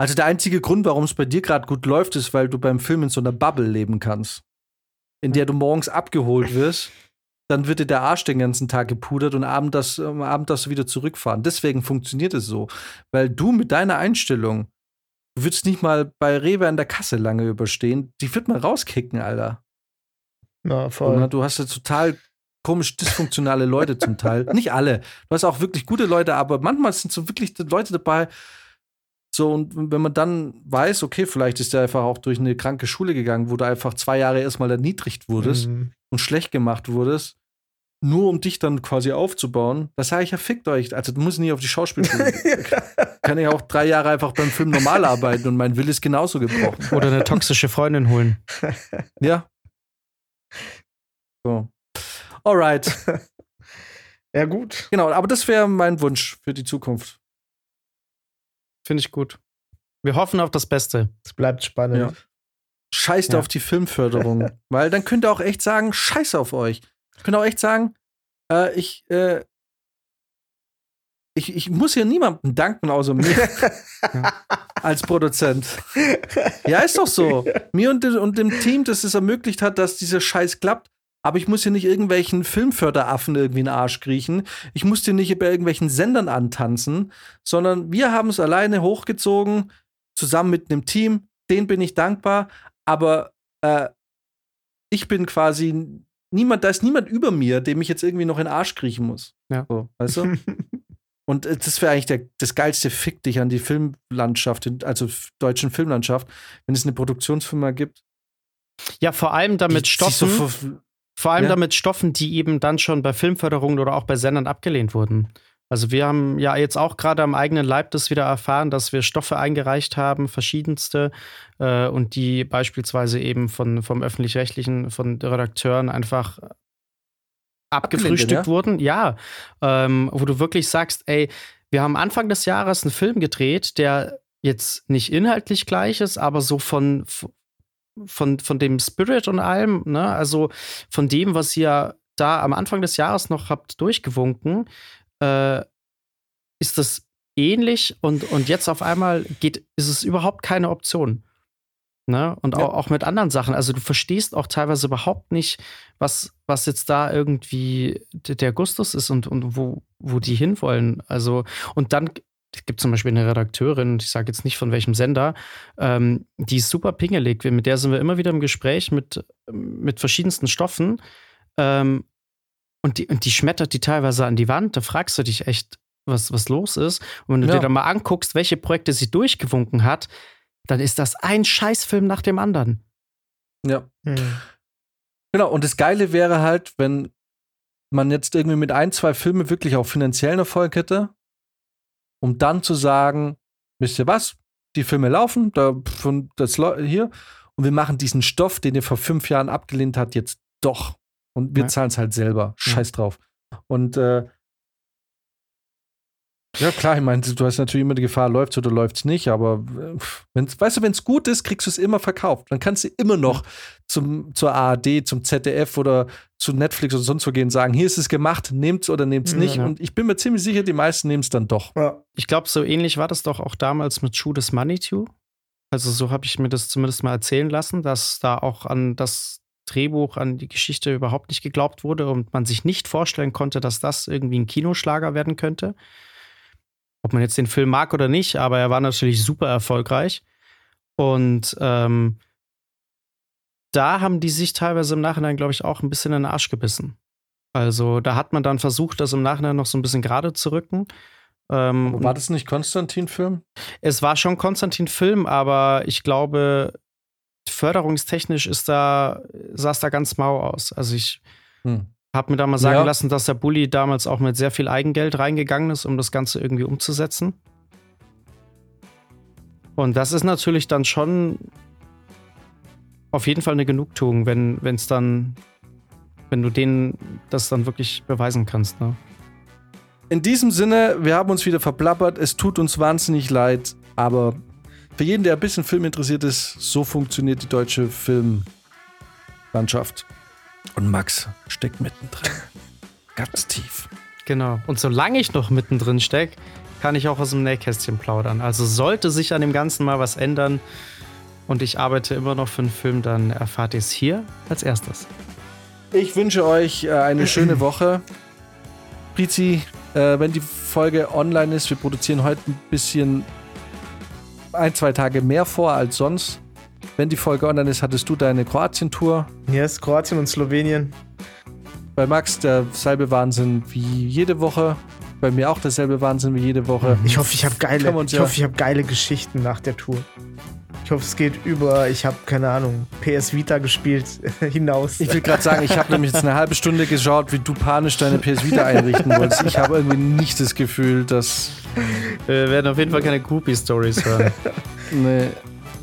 Speaker 2: Also der einzige Grund, warum es bei dir gerade gut läuft, ist, weil du beim Film in so einer Bubble leben kannst, in der du morgens abgeholt wirst, dann wird dir der Arsch den ganzen Tag gepudert und abend das, am Abend darfst du wieder zurückfahren. Deswegen funktioniert es so, weil du mit deiner Einstellung Du würdest nicht mal bei Rewe an der Kasse lange überstehen. Die wird mal rauskicken, Alter.
Speaker 3: Ja,
Speaker 2: Und
Speaker 3: voll.
Speaker 2: du hast ja total komisch dysfunktionale Leute zum Teil. Nicht alle. Du hast auch wirklich gute Leute, aber manchmal sind so wirklich Leute dabei. So, und wenn man dann weiß, okay, vielleicht ist der einfach auch durch eine kranke Schule gegangen, wo du einfach zwei Jahre erstmal erniedrigt wurdest
Speaker 3: Mhm.
Speaker 2: und schlecht gemacht wurdest, nur um dich dann quasi aufzubauen, da sage ich ja, fickt euch. Also, du musst nicht auf die Schauspielschule. Kann ich auch drei Jahre einfach beim Film normal arbeiten und mein Wille ist genauso gebrochen.
Speaker 1: Oder eine toxische Freundin holen.
Speaker 2: Ja. So. Alright.
Speaker 3: Ja, gut.
Speaker 2: Genau, aber das wäre mein Wunsch für die Zukunft.
Speaker 1: Finde ich gut. Wir hoffen auf das Beste.
Speaker 3: Es bleibt spannend.
Speaker 2: Ja. Scheißt
Speaker 1: Ja.
Speaker 2: auf die Filmförderung. weil dann könnt ihr auch echt sagen, scheiß auf euch. Könnt ihr auch echt sagen, äh, ich, äh, ich, ich muss hier niemandem danken, außer mir als Produzent. Ja, ist doch so. Mir und, und dem Team, das es ermöglicht hat, dass dieser Scheiß klappt. Aber ich muss hier nicht irgendwelchen Filmförderaffen irgendwie in den Arsch kriechen. Ich muss hier nicht bei irgendwelchen Sendern antanzen, sondern wir haben es alleine hochgezogen, zusammen mit einem Team. Den bin ich dankbar. Aber äh, ich bin quasi niemand, da ist niemand über mir, dem ich jetzt irgendwie noch in den Arsch kriechen muss.
Speaker 1: Ja.
Speaker 2: So, weißt du? Und äh, das wäre eigentlich der, das geilste Fick dich an die Filmlandschaft, also deutschen Filmlandschaft, wenn es eine Produktionsfirma gibt.
Speaker 1: Ja, vor allem damit
Speaker 2: die so
Speaker 1: Stoffen,
Speaker 2: ver-
Speaker 1: vor allem
Speaker 2: Ja.
Speaker 1: damit Stoffen, die eben dann schon bei Filmförderungen oder auch bei Sendern abgelehnt wurden. Also wir haben ja jetzt auch gerade am eigenen Leib das wieder erfahren, dass wir Stoffe eingereicht haben, verschiedenste, äh, und die beispielsweise eben von, vom öffentlich-rechtlichen, von Redakteuren einfach abgefrühstückt
Speaker 2: ja?
Speaker 1: wurden. Ja, ähm, wo du wirklich sagst, ey, wir haben Anfang des Jahres einen Film gedreht, der jetzt nicht inhaltlich gleich ist, aber so von, von, von dem Spirit und allem, ne, also von dem, was ihr da am Anfang des Jahres noch habt durchgewunken, äh, ist das ähnlich und, und jetzt auf einmal geht, ist es überhaupt keine Option. Ne? Und
Speaker 2: Ja.
Speaker 1: auch, auch mit anderen Sachen. Also du verstehst auch teilweise überhaupt nicht, was, was jetzt da irgendwie der Gustus ist und, und wo, wo die hinwollen. Also, und dann es gibt zum Beispiel eine Redakteurin, ich sage jetzt nicht von welchem Sender, ähm, die ist super pingelig. Mit der sind wir immer wieder im Gespräch mit, mit verschiedensten Stoffen. Ähm, und, die, und die schmettert die teilweise an die Wand. Da fragst du dich echt, was, was los ist. Und wenn du
Speaker 2: Ja.
Speaker 1: dir dann mal anguckst, welche Projekte sie durchgewunken hat, dann ist das ein Scheißfilm nach dem anderen.
Speaker 2: Ja.
Speaker 3: Hm.
Speaker 2: Genau, und das Geile wäre halt, wenn man jetzt irgendwie mit ein, zwei Filmen wirklich auch finanziellen Erfolg hätte, um dann zu sagen, wisst ihr was, die Filme laufen, da von das hier, und wir machen diesen Stoff, den ihr vor fünf Jahren abgelehnt habt, jetzt doch. Und wir
Speaker 1: Ja.
Speaker 2: zahlen es halt selber. Scheiß drauf. Und äh, ja, klar, ich meine, du hast natürlich immer die Gefahr, läuft's oder läuft's nicht, aber äh, wenn's, weißt du, wenn es gut ist, kriegst du es immer verkauft. Dann kannst du immer noch zum, zur ARD, zum ZDF oder zu Netflix oder sonst wo gehen und sagen, hier ist es gemacht, nehmt's oder nehmt's
Speaker 3: Ja,
Speaker 2: nicht.
Speaker 1: ja.
Speaker 2: Und ich bin mir ziemlich sicher, die meisten nehmen es dann doch.
Speaker 3: Ja.
Speaker 1: Ich glaube, so ähnlich war das doch auch damals mit Shoot is Money to. Also so habe ich mir das zumindest mal erzählen lassen, dass da auch an das Drehbuch, an die Geschichte überhaupt nicht geglaubt wurde und man sich nicht vorstellen konnte, dass das irgendwie ein Kinoschlager werden könnte. Ob man jetzt den Film mag oder nicht, aber er war natürlich super erfolgreich. Und ähm, da haben die sich teilweise im Nachhinein, glaube ich, auch ein bisschen in den Arsch gebissen. Also da hat man dann versucht, das im Nachhinein noch so ein bisschen gerade zu rücken. Ähm,
Speaker 2: War das nicht Konstantin-Film?
Speaker 1: es war schon Konstantin Film, aber ich glaube, förderungstechnisch ist da, sah es da ganz mau aus. Also ich,
Speaker 2: Hm.
Speaker 1: Hab mir da mal sagen
Speaker 2: Ja.
Speaker 1: lassen, dass der Bulli damals auch mit sehr viel Eigengeld reingegangen ist, um das Ganze irgendwie umzusetzen. Und das ist natürlich dann schon auf jeden Fall eine Genugtuung, wenn es dann, wenn du denen das dann wirklich beweisen kannst. Ne?
Speaker 2: In diesem Sinne, wir haben uns wieder verplappert. Es tut uns wahnsinnig leid, aber für jeden, der ein bisschen Film interessiert ist, so funktioniert die deutsche Filmlandschaft. Und Max steckt mittendrin. Ganz tief.
Speaker 1: Genau. Und solange ich noch mittendrin stecke, kann ich auch aus dem Nähkästchen plaudern. Also sollte sich an dem Ganzen mal was ändern und ich arbeite immer noch für einen Film, dann erfahrt ihr es hier als erstes.
Speaker 2: Ich wünsche euch äh, eine schöne Woche. Prizi, äh, wenn die Folge online ist, wir produzieren heute ein bisschen ein, zwei Tage mehr vor als sonst. Wenn die Folge online ist, hattest du deine Kroatien-Tour.
Speaker 3: Yes, Kroatien und Slowenien.
Speaker 2: Bei Max derselbe Wahnsinn wie jede Woche. Bei mir auch derselbe Wahnsinn wie jede Woche.
Speaker 3: Ich hoffe, ich habe geile, ich
Speaker 2: ja-
Speaker 3: hoffe, ich habe geile Geschichten nach der Tour. Ich hoffe, es geht über, ich habe keine Ahnung, PS Vita gespielt hinaus.
Speaker 2: Ich will gerade sagen, ich habe nämlich jetzt eine halbe Stunde geschaut, wie du panisch deine PS Vita einrichten wolltest. Ich habe irgendwie nicht das Gefühl, dass.
Speaker 1: Wir werden auf jeden Fall keine Groupie-Stories hören.
Speaker 2: Nee.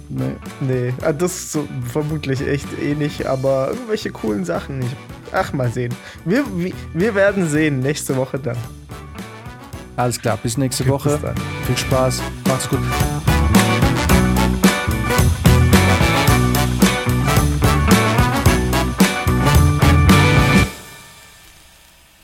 Speaker 2: Nee.
Speaker 3: Nee, ah, das ist so vermutlich echt eh nicht, aber irgendwelche coolen Sachen. Ich, ach, mal sehen. Wir, wir, werden sehen, nächste Woche dann.
Speaker 2: Alles klar, bis nächste
Speaker 3: Bis
Speaker 2: Woche.
Speaker 3: dann.
Speaker 2: Viel Spaß. Macht's gut.